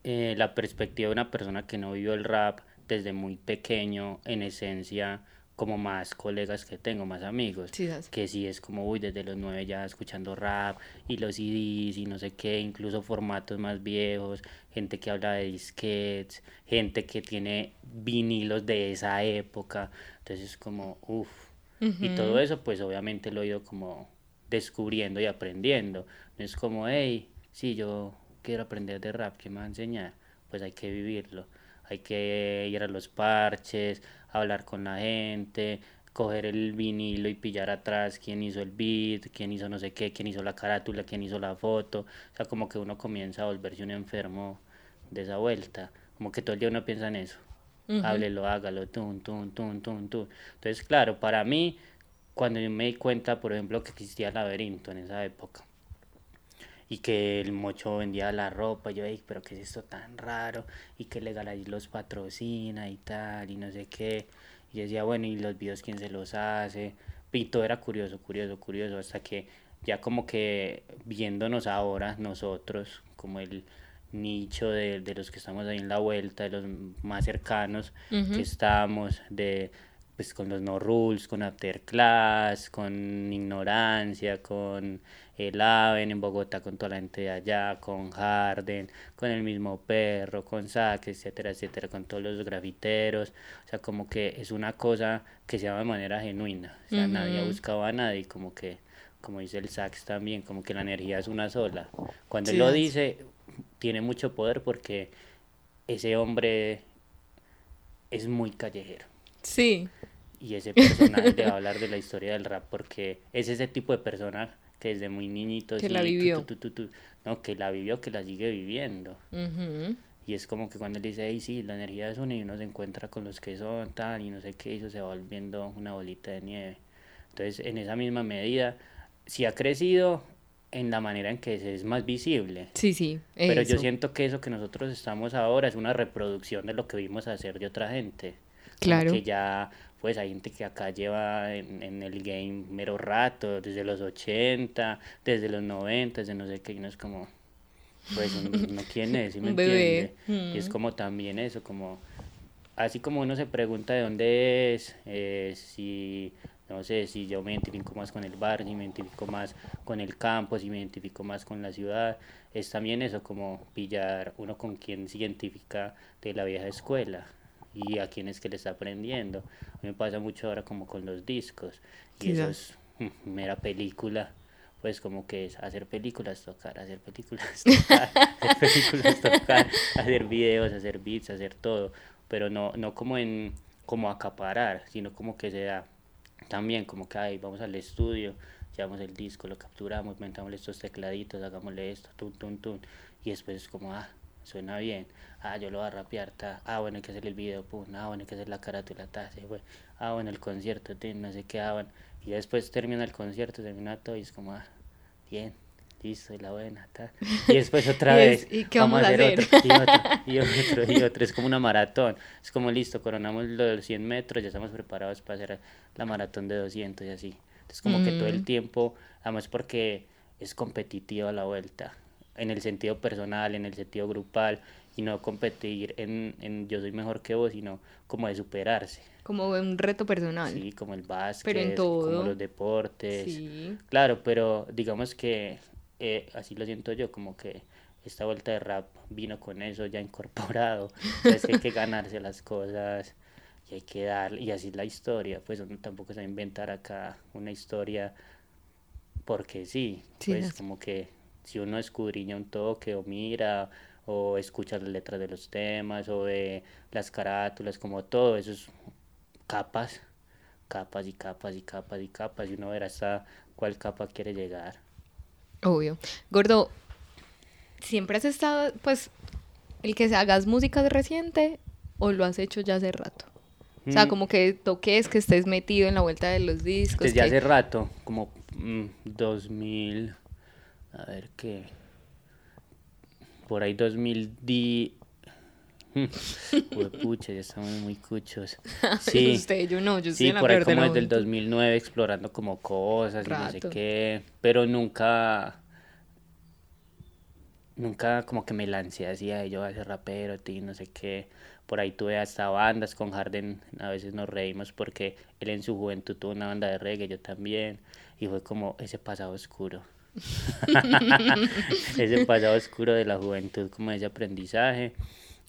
eh, la perspectiva de una persona que no vivió el rap desde muy pequeño, en esencia, como más colegas que tengo, más amigos. Que sí es como, uy, desde los nueve ya escuchando rap y los CDs y no sé qué, incluso formatos más viejos, gente que habla de disquetes, gente que tiene vinilos de esa época. Entonces es como, uff. Y todo eso, pues obviamente lo he ido como descubriendo y aprendiendo. No es como, hey, sí, yo quiero aprender de rap, ¿qué me va a enseñar? Pues hay que vivirlo. Hay que ir a los parches, hablar con la gente, coger el vinilo y pillar atrás quién hizo el beat, quién hizo no sé qué, quién hizo la carátula, quién hizo la foto. O sea, como que uno comienza a volverse un enfermo de esa vuelta. Como que todo el día uno piensa en eso. Háblelo, hágalo, tun, tun, tun, tun, tun. Entonces, claro, para mí, cuando yo me di cuenta, por ejemplo, que existía laberinto en esa época y que el mocho vendía la ropa, yo, "Ey, pero ¿qué es esto tan raro? Y que Legal ahí los patrocina y tal, y no sé qué. Y yo decía, bueno, ¿y los videos quién se los hace? Y todo era curioso, curioso, curioso, hasta que ya como que viéndonos ahora, nosotros, como el nicho de, de los que estamos ahí en la vuelta, de los más cercanos que estamos, de pues con los no rules, con after class, con ignorancia, con el Aven en Bogotá, con toda la gente de allá, con Harden, con el mismo perro, con Sack, etcétera, etcétera, con todos los grafiteros. O sea, como que es una cosa que se llama de manera genuina. O sea, nadie ha buscado a nadie, como que, como dice el Sax también, como que la energía es una sola. Cuando él lo dice, tiene mucho poder porque ese hombre es muy callejero. Sí. Y ese personaje le va a hablar de la historia del rap porque es ese tipo de persona que desde muy niñito... Que sí, la vivió. tu, tu, tu, tu, no, que la vivió, que la sigue viviendo. Ujú. Y es como que cuando él dice, hey, sí, la energía es una y uno se encuentra con los que son tal y no sé qué, y eso se va volviendo una bolita de nieve. Entonces, en esa misma medida, si ha crecido, en la manera en que es más visible. Sí, sí. Pero yo eso. siento que eso que nosotros estamos ahora es una reproducción de lo que vimos hacer de otra gente. Como Claro. Que ya, pues hay gente que acá lleva en, en el game mero rato, desde los 80, desde los 90, desde no sé qué, y uno es como, pues uno quién es, ¿sí me entiende? Y es Mm. como también eso, como, así como uno se pregunta de dónde es, eh, si, no sé, si yo me identifico más con el barrio, si me identifico más con el campo, si me identifico más con la ciudad, es también eso, como pillar uno con quien se identifica de la vieja escuela y a quién es que le está aprendiendo. A mí me pasa mucho ahora como con los discos y Sí, eso es mm, mera película. Pues como que es hacer películas, tocar, hacer películas, tocar, hacer películas, tocar, hacer videos, hacer beats, hacer todo, pero no, no como en, como acaparar, sino como que se da también como que ay, vamos al estudio, llevamos el disco, lo capturamos, metámosle estos tecladitos, hagámosle esto, tun, tun, tun, y después es como, ah, suena bien, ah, yo lo voy a rapear, ta, ah, bueno, hay que hacer el video, pum, ah, bueno, hay que hacer la carátula, ta, se fue, ah, bueno, el concierto, no sé qué, ah, bueno, y después termina el concierto, termina todo y es como, ah, bien, listo, y la buena, ta, y después otra vez, ¿y qué vamos a hacer? otro, y otro, y otro, y otro, es como una maratón, es como listo, coronamos los 100 metros, ya estamos preparados para hacer la maratón de 200 y así, entonces como que todo el Mm. tiempo, además porque es competitiva la vuelta, en el sentido personal, en el sentido grupal, y no competir en, en yo soy mejor que vos, sino como de superarse, Como un reto personal. ¿sí? Como el básquet, Pero en como los deportes, Sí. Claro, pero digamos que eh, así lo siento yo, como que esta vuelta de rap vino con eso ya incorporado. O sea, es que hay que ganarse las cosas y hay que dar, y así es la historia, pues uno tampoco se va a inventar acá una historia porque sí, Sí, pues es- como que si uno escudriña un toque o mira o escucha las letras de los temas o ve las carátulas, como todo, eso es capas, capas y capas y capas y capas y uno verá hasta cuál capa quiere llegar. Obvio. Gordo, ¿siempre has estado, pues, el que hagas música es reciente o lo has hecho ya hace rato? O sea, Mm, como que toques, que estés metido en la vuelta de los discos. Desde que- hace rato, como mm, 2000, a ver qué, por ahí 2010, pucha, ya estamos muy cuchos. Sí, Usted, yo no, yo sí, en la por ahí como desde el vuelta. 2009 explorando como cosas y no sé qué, pero nunca, nunca como que me lancé así, "Ay, yo voy a ser rapero, ti, no sé qué. Por ahí tuve hasta bandas con Harden, a veces nos reímos porque él en su juventud tuvo una banda de reggae, yo también, y fue como ese pasado oscuro. ese pasado oscuro de la juventud, como ese aprendizaje.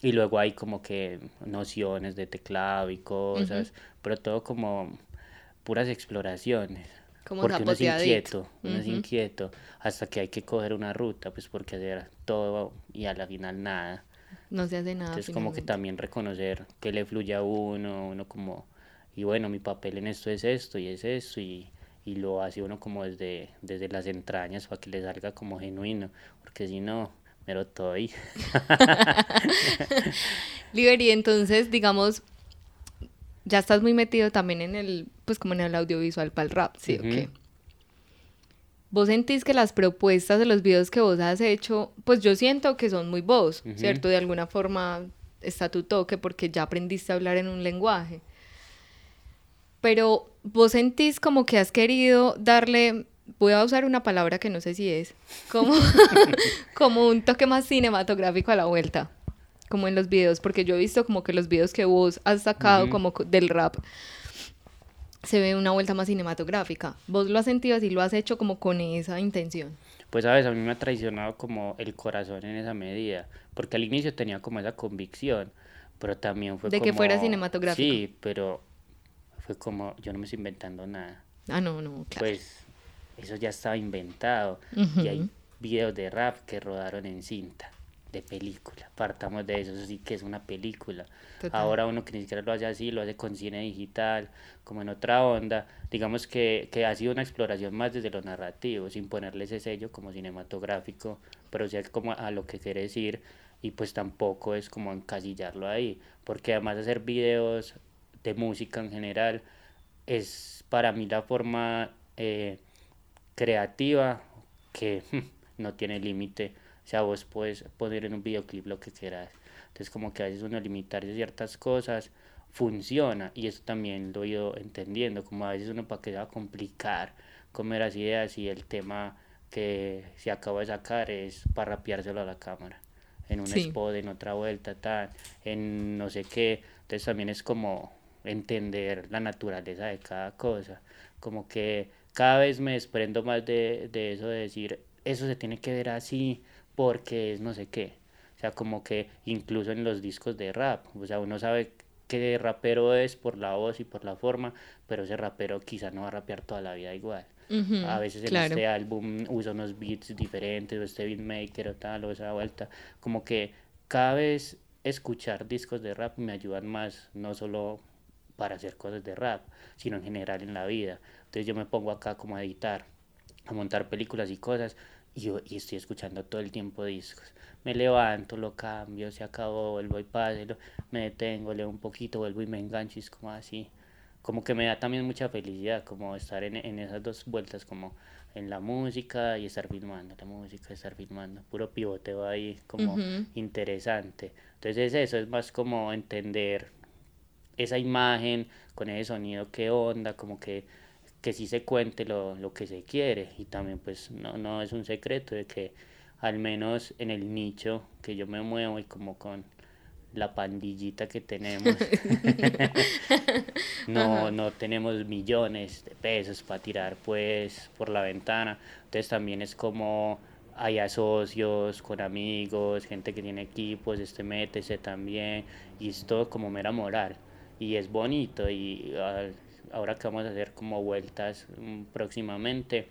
Y luego hay como que nociones de teclado y cosas, pero todo como puras exploraciones. Como porque uno es inquieto, uno es Ujú. inquieto, hasta que hay que coger una ruta, pues porque hacer todo y a la final nada. No se hace nada. Entonces como que finalmente. también reconocer que le fluye a uno, uno como, y bueno, mi papel en esto es esto y es esto, y, y lo hace uno como desde, desde las entrañas para que le salga como genuino, porque si no, mero estoy. Liberi, entonces, digamos, ya estás muy metido también en el, pues como en el audiovisual para el rap, ¿sí? Ujú. ok. ¿Vos sentís que las propuestas de los videos que vos has hecho, pues yo siento que son muy vos, Ujú. ¿cierto? De alguna forma está tu toque porque ya aprendiste a hablar en un lenguaje. Pero vos sentís como que has querido darle, voy a usar una palabra que no sé si es, como, como un toque más cinematográfico a la vuelta, como en los videos, porque yo he visto como que los videos que vos has sacado como co- del rap se ve una vuelta más cinematográfica. ¿Vos lo has sentido así, lo has hecho como con esa intención? Pues sabes, a mí me ha traicionado como el corazón en esa medida, porque al inicio tenía como esa convicción, pero también fue De que fuera cinematográfico. Sí, pero fue como, yo no me estoy inventando nada. Ah, no, no, claro. Pues eso ya estaba inventado y hay videos de rap que rodaron en cinta, de película. Partamos de eso, eso sí que es una película. Total. Ahora uno que ni siquiera lo hace así, lo hace con cine digital, como en otra onda. Digamos que, que ha sido una exploración más desde lo narrativo, sin ponerle ese sello como cinematográfico, pero sí como a lo que quiere decir y pues tampoco es como encasillarlo ahí, porque además de hacer videos de música en general es para mí la forma eh, creativa que no tiene límite. O sea, vos puedes poner en un videoclip lo que quieras. Entonces como que a veces uno limitarse ciertas cosas funciona y eso también lo he ido entendiendo, como a veces uno para que se va a complicar comer las ideas y el tema que se acaba de sacar es para rapeárselo a la cámara en un Sí. spot, en otra vuelta, tal, en no sé qué. Entonces también es como entender la naturaleza de cada cosa. Como que cada vez me desprendo más de, de eso de decir, eso se tiene que ver así porque es no sé qué. O sea, como que incluso en los discos de rap, o sea, uno sabe qué rapero es por la voz y por la forma, pero ese rapero quizá no va a rapear toda la vida igual. Ujú, A veces en claro. este álbum usa unos beats diferentes, o este beatmaker o tal, o esa vuelta. Como que cada vez escuchar discos de rap me ayudan más, no solo para hacer cosas de rap, sino en general en la vida. Entonces yo me pongo acá como a editar, a montar películas y cosas, y, yo, y estoy escuchando todo el tiempo discos. Me levanto, lo cambio, se acabó, vuelvo y páselo, me detengo, leo un poquito, vuelvo y me engancho, y es como así como que me da también mucha felicidad, como estar en, en esas dos vueltas, como en la música y estar filmando, la música, estar filmando, puro pivoteo ahí, como interesante. Entonces eso es más como entender esa imagen con ese sonido, qué onda, como que, que sí se cuente lo, lo que se quiere y también pues no, no es un secreto de que al menos en el nicho que yo me muevo y como con la pandillita que tenemos no, no tenemos millones de pesos para tirar pues por la ventana. Entonces también es como hay asocios con amigos, gente que tiene equipos, este métese también, y es todo como mera moral. Y es bonito, y ah, ahora que vamos a hacer como vueltas mm, próximamente,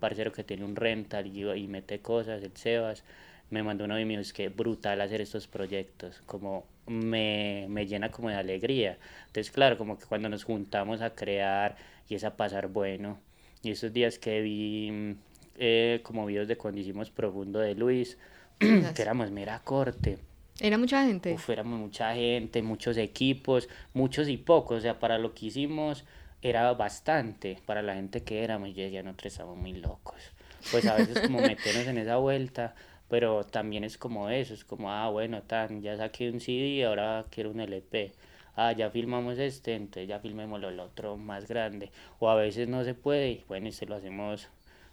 parcero que tiene un rental y, y mete cosas, el Sebas, me mandó uno y me dijo, es que brutal hacer estos proyectos, como me, me llena como de alegría. Entonces, claro, como que cuando nos juntamos a crear y es a pasar bueno, y esos días que vi mm, eh, como videos de cuando hicimos Profundo de Luis, que éramos mera corte, Era mucha gente. Uf, éramos mucha gente, muchos equipos, muchos y pocos, o sea, para lo que hicimos era bastante, para la gente que éramos, yo decía, nosotros estamos muy locos. Pues a veces como meternos en esa vuelta, pero también es como eso, es como, ah, bueno, tan, ya saqué un CD, ahora quiero un LP. Ah, ya filmamos este, entonces ya filmemos el otro más grande. O a veces no se puede, y bueno, y se lo hacemos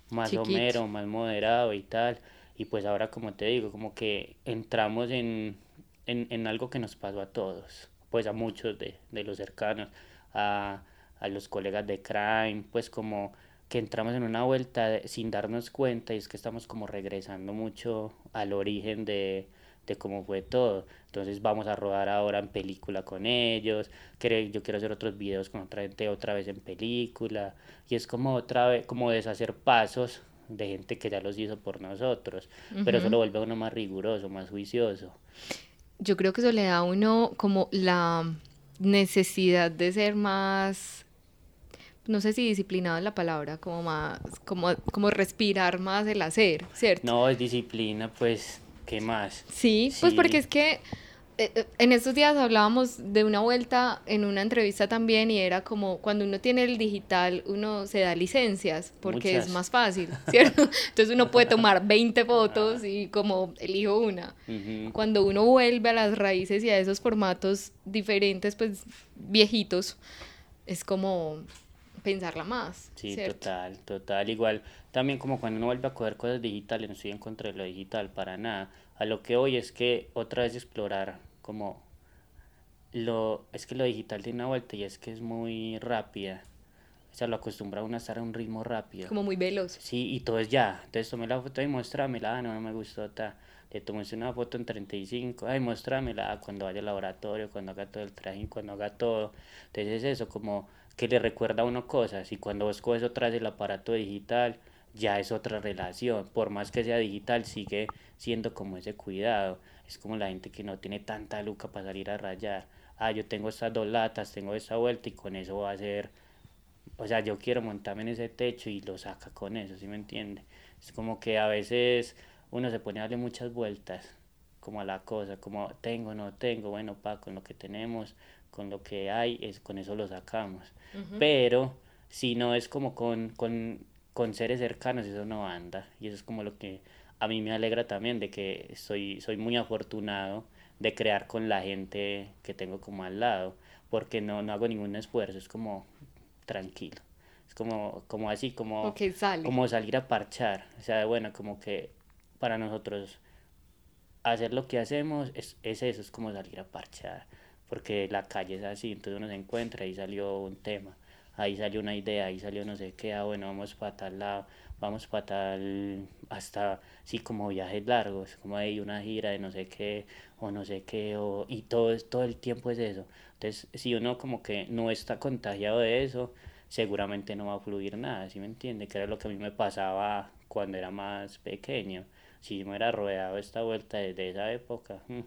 más Chiquito. somero, más moderado y tal. Y pues ahora, como te digo, como que entramos en, en, algo que nos pasó a todos, pues a muchos de, de los cercanos, a, a los colegas de crime, pues como que entramos en una vuelta sin darnos cuenta y es que estamos como regresando mucho al origen de, de cómo fue todo. Entonces vamos a rodar ahora en película con ellos, yo quiero hacer otros videos con otra gente otra vez en película y es como otra vez, como deshacer pasos de gente que ya los hizo por nosotros, pero eso lo vuelve a uno más riguroso, más juicioso. Yo creo que eso le da a uno como la necesidad de ser más, no sé si disciplinado es la palabra, como más, como, como respirar más el hacer, ¿cierto? No, es disciplina, pues, ¿qué más? Sí, pues Sí. porque es que en estos días hablábamos de una vuelta en una entrevista también y era como cuando uno tiene el digital, uno se da licencias porque es Muchas. más fácil, ¿cierto? Entonces uno puede tomar 20 fotos y como elijo una. Ujú. Cuando uno vuelve a las raíces y a esos formatos diferentes, pues viejitos, es como pensarla más, Sí, ¿cierto? total, total. Igual, también como cuando uno vuelve a coger cosas digitales, no estoy en contra de lo digital, para nada. A lo que hoy es que otra vez explorar como lo, es que lo digital tiene una vuelta y es que es muy rápida. O sea, lo acostumbra a uno a estar a un ritmo rápido. Como muy veloz. Sí, y todo es ya. Entonces tomé la foto y muéstramela, ah, no, no me gustó, ta. Le tomé una foto en 35, ay, muéstramela cuando vaya al laboratorio, cuando haga todo el traje, cuando haga todo. Entonces es eso, como que le recuerda a uno cosas y cuando vos coges otra vez el aparato digital, ya es otra relación. Por más que sea digital, sigue siendo como ese cuidado. Es como la gente que no tiene tanta luca para salir a rayar. Ah, yo tengo estas dos latas, tengo esta vuelta y con eso va a ser o sea, yo quiero montarme en ese techo y lo saca con eso, ¿sí me entiende? Es como que a veces uno se pone a darle muchas vueltas, como a la cosa, como tengo, no tengo, bueno, pa, con lo que tenemos, con lo que hay, es con eso lo sacamos. Pero si no es como con, con con seres cercanos eso no anda. Y eso es como lo que a mí me alegra también, de que soy, soy muy afortunado de crear con la gente que tengo como al lado, porque no, no hago ningún esfuerzo, es como tranquilo. Es como, como así, como, como salir a parchar. O sea, bueno, como que para nosotros hacer lo que hacemos es, es eso, es como salir a parchar. Porque la calle es así, entonces uno se encuentra y salió un tema, ahí salió una idea, ahí salió no sé qué, ah, bueno, vamos para tal lado, vamos para tal, hasta, sí, como viajes largos, como hay una gira de no sé qué, o no sé qué, o, y todo, todo el tiempo es eso. Entonces, si uno como que no está contagiado de eso, seguramente no va a fluir nada, ¿sí me entiende? Que era lo que a mí me pasaba cuando era más pequeño. Si me hubiera rodeado esta vuelta desde esa época, mm,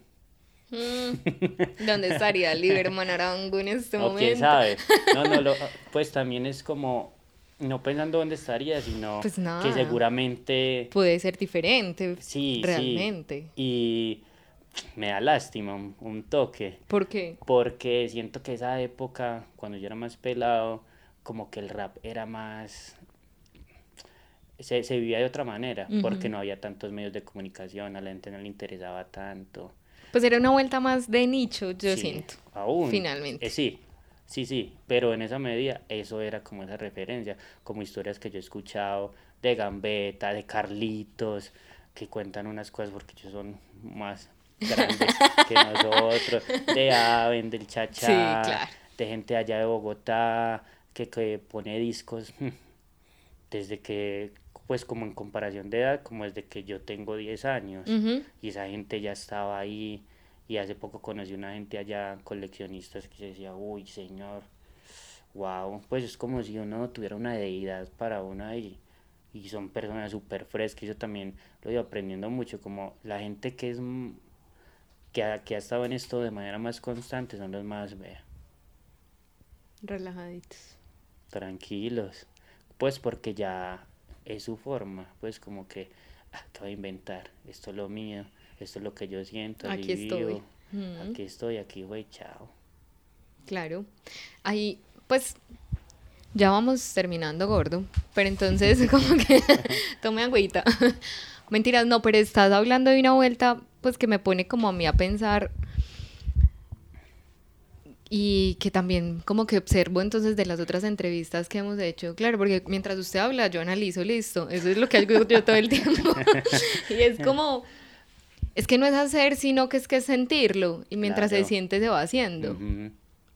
Mm, ¿Dónde estaría Lieberman Arango en este o momento? quién sabe. No, no, lo- pues también es como, no pensando dónde estaría, sino Pues nada. que seguramente Puede ser diferente. sí, realmente. sí. Y me da lástima un, un toque. ¿Por qué? Porque siento que esa época, cuando yo era más pelado, como que el rap era más... Se, se vivía de otra manera, porque no había tantos medios de comunicación, a la gente no le interesaba tanto. Pues era una vuelta más de nicho, yo Sí, siento. Aún. finalmente. Eh, sí, sí, sí, pero en esa medida eso era como esa referencia, como historias que yo he escuchado de Gambetta, de Carlitos, que cuentan unas cosas porque ellos son más grandes que nosotros, de Aven, del Chachá, Sí, claro. de gente allá de Bogotá, que, que pone discos desde que, pues como en comparación de edad, como desde que yo tengo 10 años y esa gente ya estaba ahí y hace poco conocí una gente allá coleccionistas que decía uy señor wow pues es como si uno tuviera una deidad para uno ahí y son personas súper frescas y yo también lo he ido aprendiendo mucho como la gente que es que ha, que ha estado en esto de manera más constante son los más vea. Relajaditos. tranquilos. Pues porque ya es su forma pues como que ah, ¿qué voy a inventar esto es lo mío esto es lo que yo siento Aquí estoy. Mm. aquí estoy aquí güey chao Claro. Ahí, pues, ya vamos terminando, gordo. Pero entonces, como que tome agüita. Mentiras, no, pero estás hablando de una vuelta, pues, que me pone como a mí a pensar. Y que también como que observo entonces de las otras entrevistas que hemos hecho. Claro, porque mientras usted habla, yo analizo, listo. Eso es lo que hago yo todo el tiempo. y es como... Es que no es hacer, sino que es que es sentirlo. Y mientras se siente, se va haciendo.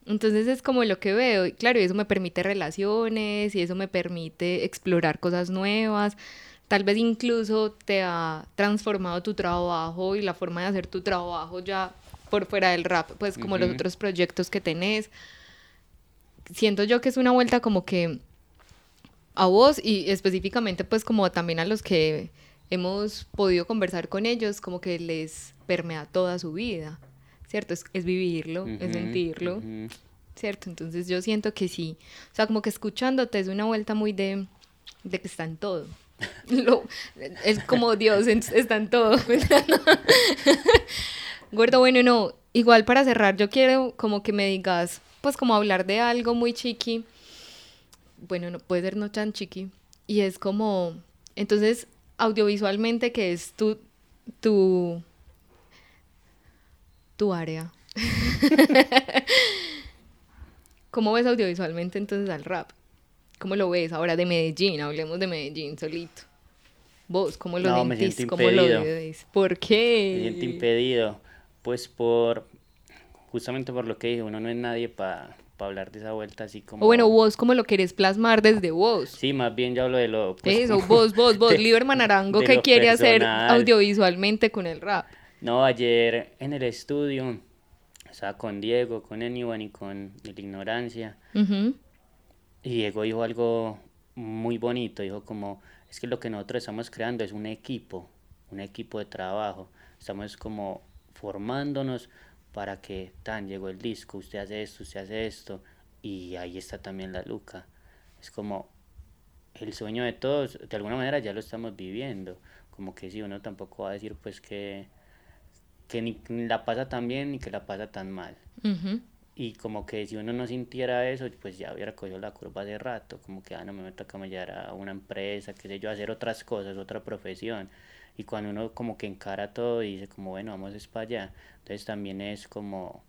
Entonces es como lo que veo. Y claro, y eso me permite relaciones y eso me permite explorar cosas nuevas. Tal vez incluso te ha transformado tu trabajo y la forma de hacer tu trabajo ya por fuera del rap, pues como los Ujú. otros proyectos que tenés. Siento yo que es una vuelta como que a vos y específicamente pues como también a los que hemos podido conversar con ellos, como que les permea toda su vida, ¿cierto? Es, es vivirlo, es Ujú, sentirlo. ujú. ¿cierto? Entonces yo siento que sí, o sea, como que escuchándote es una vuelta muy de, de que está en todo. Lo- es como Dios, en- está en todo. Gordo, bueno, no, igual para cerrar, yo quiero como que me digas, pues como hablar de algo muy chiqui, bueno, no puede ser no tan chiqui, y es como, entonces, audiovisualmente, que es tu, tu, tu área. ¿Cómo ves audiovisualmente entonces al rap? ¿Cómo lo ves ahora de Medellín? Hablemos de Medellín solito. Vos, ¿cómo lo No, me sentís? siento ¿Cómo lo ves? ¿Por qué? Me siento impedido, pues por, justamente por lo que dije, uno no es nadie para hablar de esa vuelta así como... O bueno, vos, ¿cómo lo querés plasmar desde vos? Sí, más bien yo hablo de lo... pues, Eso, como- vos, vos, vos, de- Lieberman Arango, ¿qué quiere hacer audiovisualmente con el rap? No, ayer en el estudio estaba con Diego, con Anyone y con El Ignorancia. Y Diego dijo algo muy bonito, dijo como, es que lo que nosotros estamos creando es un equipo, un equipo de trabajo. Estamos como formándonos para que tan llegó el disco, usted hace esto, usted hace esto, y ahí está también la Luca. Es como el sueño de todos, de alguna manera ya lo estamos viviendo. Como que si uno tampoco va a decir pues que, que ni, ni la pasa tan bien ni que la pasa tan mal. Ujú. y como que si uno no sintiera eso, pues ya hubiera cogido la curva de rato, como que, ah, no me toca llegar a una empresa, qué sé yo, hacer otras cosas, otra profesión. Y cuando uno como que encara todo y dice como, bueno, vamos es para allá. Entonces también es como,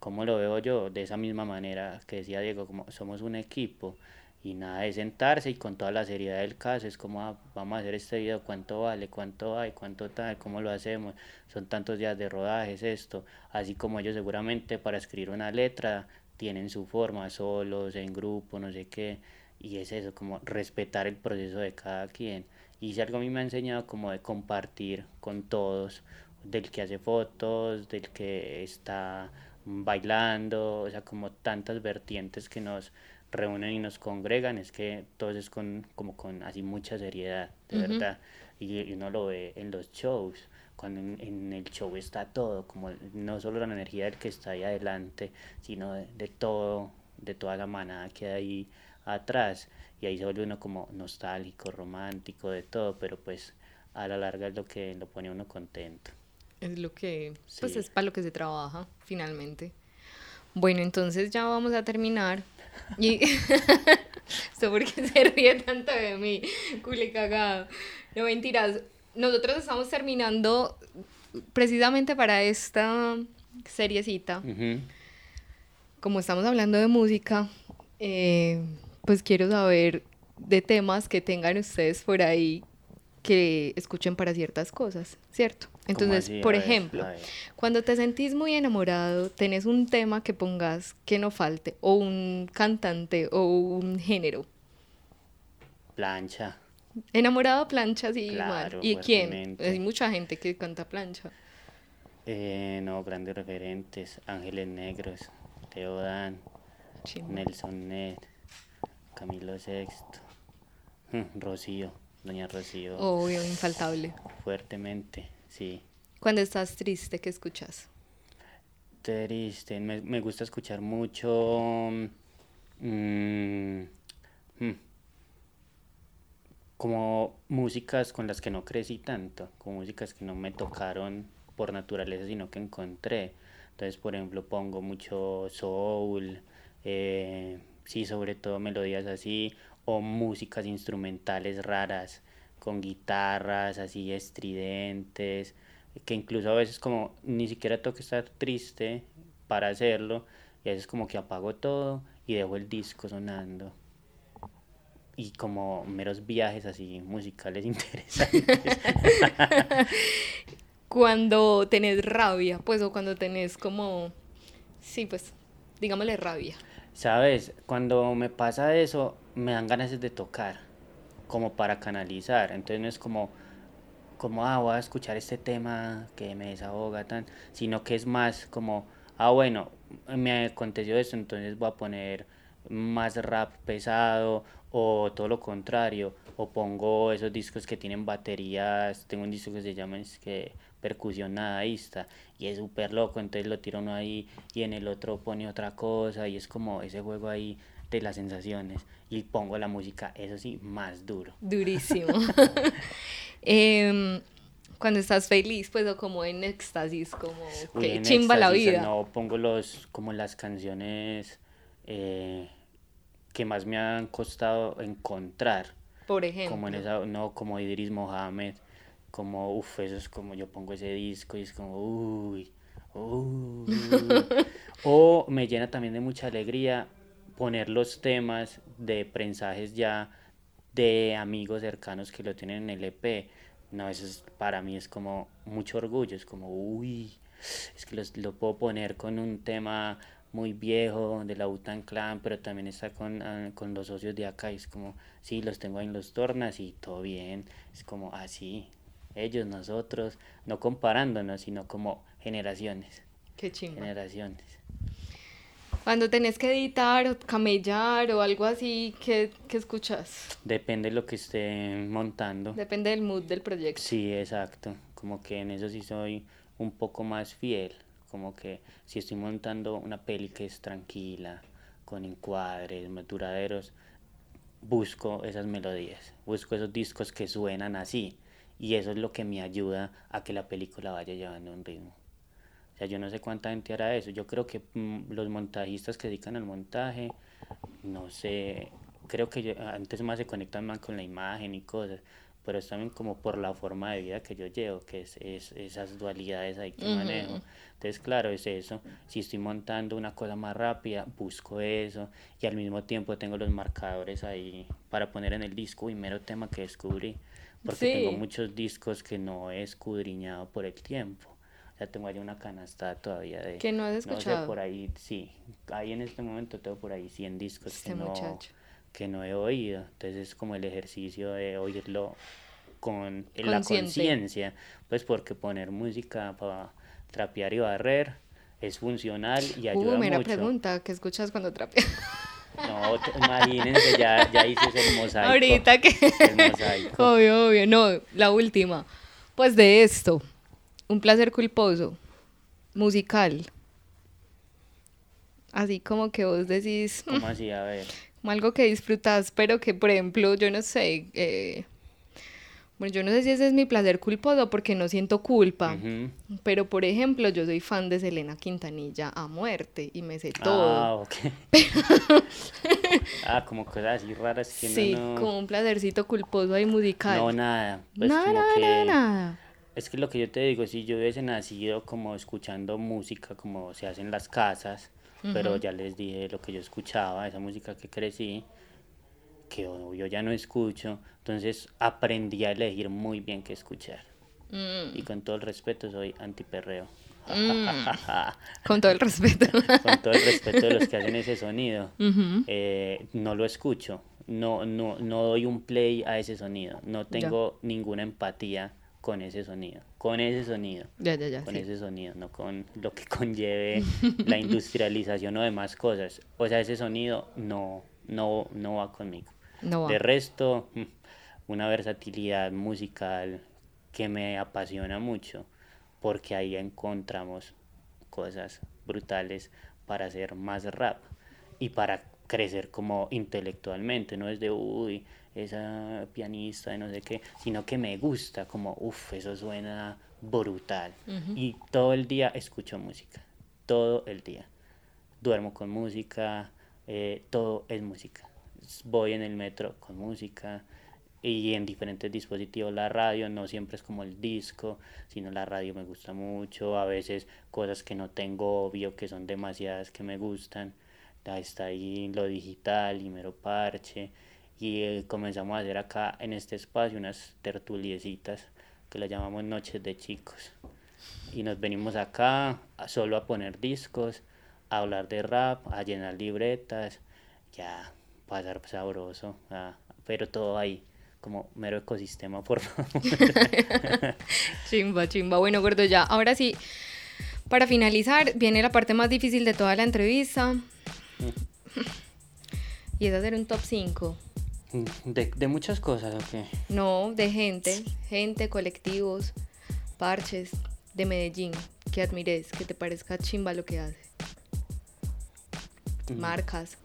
como lo veo yo, de esa misma manera que decía Diego, como somos un equipo y nada de sentarse y con toda la seriedad del caso es como ah, vamos a hacer este video cuánto vale cuánto hay cuánto tal cómo lo hacemos son tantos días de rodaje es esto así como ellos seguramente para escribir una letra tienen su forma solos en grupo no sé qué y es eso como respetar el proceso de cada quien y si algo a mí me ha enseñado como de compartir con todos del que hace fotos del que está bailando o sea como tantas vertientes que nos reúnen y nos congregan es que todo es con, como con así mucha seriedad, de verdad. Y, uno lo ve en los shows, cuando en, el show está todo, como no solo la energía del que está ahí adelante, sino de, todo, de toda la manada que hay ahí atrás. Y ahí se vuelve uno como nostálgico, romántico, de todo, pero pues a la larga es lo que lo pone uno contento. Es lo que, pues es para lo que se trabaja, finalmente. Bueno, entonces ya vamos a terminar y esto porque se ríe tanto de mí, cule cagado. No mentiras. Nosotros estamos terminando precisamente para esta seriecita. Como estamos hablando de música, eh, pues quiero saber de temas que tengan ustedes por ahí que escuchen para ciertas cosas, ¿cierto? Entonces, por ejemplo, cuando te sentís muy enamorado, tenés un tema que pongas que no falte, o un cantante, o un género. Plancha. Enamorado plancha, sí, claro, ¿Y quién? Hay mucha gente que canta plancha. Eh, no, grandes referentes. Ángeles Negros, Teodan, Nelson Ned, Camilo Sexto, Rocío, Doña Rocío. Obvio, infaltable. Fuertemente. Sí. Cuando estás triste, ¿qué escuchas? Triste, me, me gusta escuchar mucho... Mm, mm, como músicas con las que no crecí tanto, como músicas que no me tocaron por naturaleza, sino que encontré. Entonces, por ejemplo, pongo mucho soul, eh, sí, sobre todo melodías así, o músicas instrumentales raras con guitarras así estridentes, que incluso a veces como ni siquiera tengo que estar triste para hacerlo, y a veces como que apago todo y dejo el disco sonando. Y como meros viajes así musicales interesantes. cuando tenés rabia, pues, o cuando tenés como, sí, pues, digámosle rabia. Sabes, cuando me pasa eso, me dan ganas de tocar como para canalizar. Entonces no es como, como, ah, voy a escuchar este tema que me desahoga, tan, sino que es más como, ah, bueno, me aconteció esto, entonces voy a poner más rap pesado o todo lo contrario, o pongo esos discos que tienen baterías, tengo un disco que se llama es que percusión nadaísta y es súper loco, entonces lo tiro uno ahí y en el otro pone otra cosa y es como ese juego ahí de las sensaciones y pongo la música, eso sí, más duro. Durísimo. Em, cuando estás feliz, pues, o como en éxtasis, como que chimba la vida. No, pongo los, como las canciones eh, que más me han costado encontrar. Por ejemplo. Como en esa, no, como Idris Mohamed, como, uff, eso es como yo pongo ese disco y es como, uy, uy. o me llena también de mucha alegría poner los temas de prensajes ya de amigos cercanos que lo tienen en el EP. No, eso es, para mí es como mucho orgullo, es como, uy, es que los, lo puedo poner con un tema muy viejo de la Utan Clan, pero también está con, ah, con los socios de acá y es como, sí, los tengo ahí en los tornas y todo bien, es como así, ellos, nosotros, no comparándonos, sino como generaciones. Qué chingo. Generaciones. Cuando tenés que editar o camellar o algo así, ¿qué, ¿qué, escuchas? Depende de lo que esté montando. Depende del mood del proyecto. Sí, exacto. Como que en eso sí soy un poco más fiel. Como que si estoy montando una peli que es tranquila, con encuadres, duraderos, busco esas melodías, busco esos discos que suenan así. Y eso es lo que me ayuda a que la película vaya llevando un ritmo. O sea, yo no sé cuánta gente hará eso. Yo creo que mm, los montajistas que dedican al montaje, no sé, creo que yo- antes más se conectan más con la imagen y cosas, pero es también como por la forma de vida que yo llevo, que es, es esas dualidades ahí que Ujú. manejo. Entonces, claro, es eso. Si estoy montando una cosa más rápida, busco eso y al mismo tiempo tengo los marcadores ahí para poner en el disco y mero tema que descubrí. Porque tengo muchos discos que no he escudriñado por el tiempo. O sea, tengo ahí una canasta todavía de... Que no has No sé, escuchado. por ahí, sí. Ahí en este momento tengo por ahí 100 discos Este que, no, que no he oído. Entonces es como el ejercicio de oírlo con la conciencia. Pues porque poner música para trapear y barrer es funcional y ayuda Uh, mera mucho. pregunta, ¿qué escuchas cuando trapeas? No, imagínense, ya, ya hice el mosaico. Ahorita que... El mosaico. Obvio, obvio. No, la última. Pues de esto, un placer culposo, musical. Así como que vos decís, "Mm, ¿Cómo así? A ver. como algo que disfrutas, pero que, por ejemplo, yo no sé, eh, bueno, yo no sé si ese es mi placer culposo porque no siento culpa, Ujú. pero por ejemplo, yo soy fan de Selena Quintanilla a muerte y me sé todo. Ah, ok. ah, como cosas así raras que sí, no... como un placercito culposo ahí musical. No, nada. Pues nada, como nada, que... nada, nada. Es que lo que yo te digo, si yo hubiese nacido como escuchando música como se hace en las casas, pero ya les dije lo que yo escuchaba, esa música que crecí, que yo ya no escucho, entonces aprendí a elegir muy bien qué escuchar. Mm, Y con todo el respeto soy antiperreo. con todo el respeto. con todo el respeto de los que hacen ese sonido, eh, no lo escucho, no, no, no doy un play a ese sonido, no Ya. tengo ninguna empatía con ese sonido, con ese sonido. Ya, ya, ya. con sí. ese sonido, no con lo que conlleve la industrialización o demás cosas. O sea, ese sonido no, no, no va conmigo. No. De resto, una versatilidad musical que me apasiona mucho, porque ahí encontramos cosas brutales para hacer más rap y para crecer como intelectualmente, no es de, uy, esa pianista de no sé qué, sino que me gusta, como, uff, eso suena brutal. Y todo el día escucho música, todo el día. Duermo con música, eh, todo es música. Voy en el metro con música y en diferentes dispositivos. La radio no siempre es como el disco, sino la radio me gusta mucho. A veces cosas que no tengo obvio, que son demasiadas que me gustan. Ahí está ahí lo digital y mero parche. Y eh, comenzamos a hacer acá en este espacio unas tertuliecitas que las llamamos Noches de Chicos. Y nos venimos acá a- solo a poner discos, a hablar de rap, a llenar libretas, ya pasar sabroso, ah, pero todo ahí, como mero ecosistema, por favor. Chimba, chimba. Bueno, gordo, ya. Ahora sí, para finalizar, viene la parte más difícil de toda la entrevista. Y es hacer un top 5. De, de muchas cosas, ok. No, de gente, gente, colectivos, parches de Medellín, que admires, que te parezca chimba lo que hace. Mm. Marcas,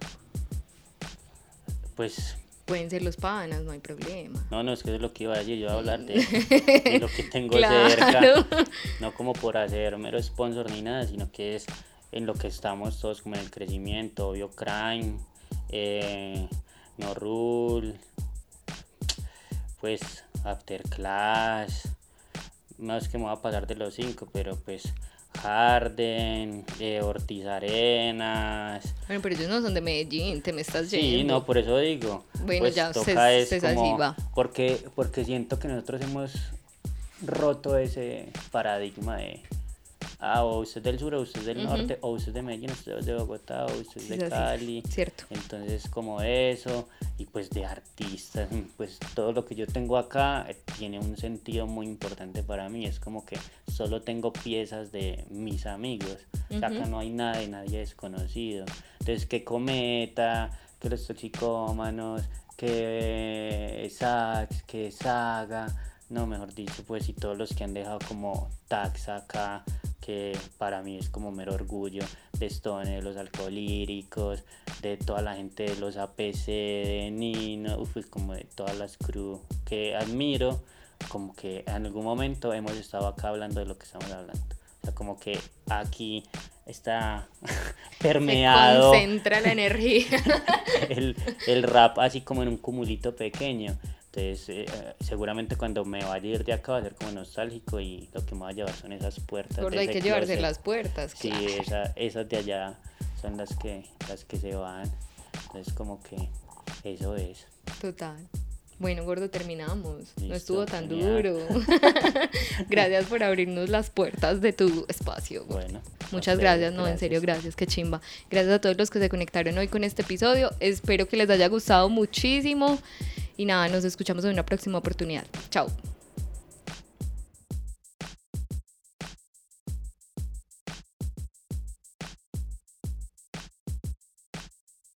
Pues pueden ser los panas, no hay problema. No, no, es que es lo que iba a decir, yo iba a hablar de, de lo que tengo Claro. cerca, no como por hacer mero sponsor ni nada, sino que es en lo que estamos todos como en el crecimiento, obvio Crime, eh, No Rule, pues After Class, no es que me voy a pasar de los cinco, pero pues Harden, eh, Ortiz Arenas, Bueno, pero ellos no son de Medellín, te me estás yendo. Sí, no, por eso digo. Bueno, pues ya, toca se- es se es así, como- va. Porque, porque siento que nosotros hemos roto ese paradigma de, ah, o usted es del sur, o usted es del Ujú. norte, o usted es de Medellín, usted es de Bogotá, o usted es de es Cali. cierto. Entonces, como eso, y pues de artistas, pues todo lo que yo tengo acá eh, tiene un sentido muy importante para mí. Es como que solo tengo piezas de mis amigos. O sea, acá no hay nada de nadie desconocido. Entonces, que Cometa, que los toxicómanos, que Sax, que Saga, no, mejor dicho, pues y todos los que han dejado como tax acá, que para mí es como mero orgullo de Stone, de los alcoholíricos, de toda la gente de los APC, de Nino, uf, como de todas las crew que admiro, como que en algún momento hemos estado acá hablando de lo que estamos hablando. O sea, como que aquí está Se permeado concentra la energía. el, el rap así como en un cumulito pequeño. Entonces, eh, seguramente cuando me vaya a ir de acá va a ser como nostálgico y lo que me va a llevar son esas puertas. Gordo, hay que llevarse las puertas. Sí, claro. esa, esas de allá son las que, las que se van. Entonces, como que eso es. Total. Bueno, gordo, terminamos. no estuvo tan genial. duro. gracias por abrirnos las puertas de tu espacio. gordo. Bueno. Muchas gracias, no, en serio, gracias, qué chimba. Gracias a todos los que se conectaron hoy con este episodio. Espero que les haya gustado muchísimo. Y nada, nos escuchamos en una próxima oportunidad. Chao.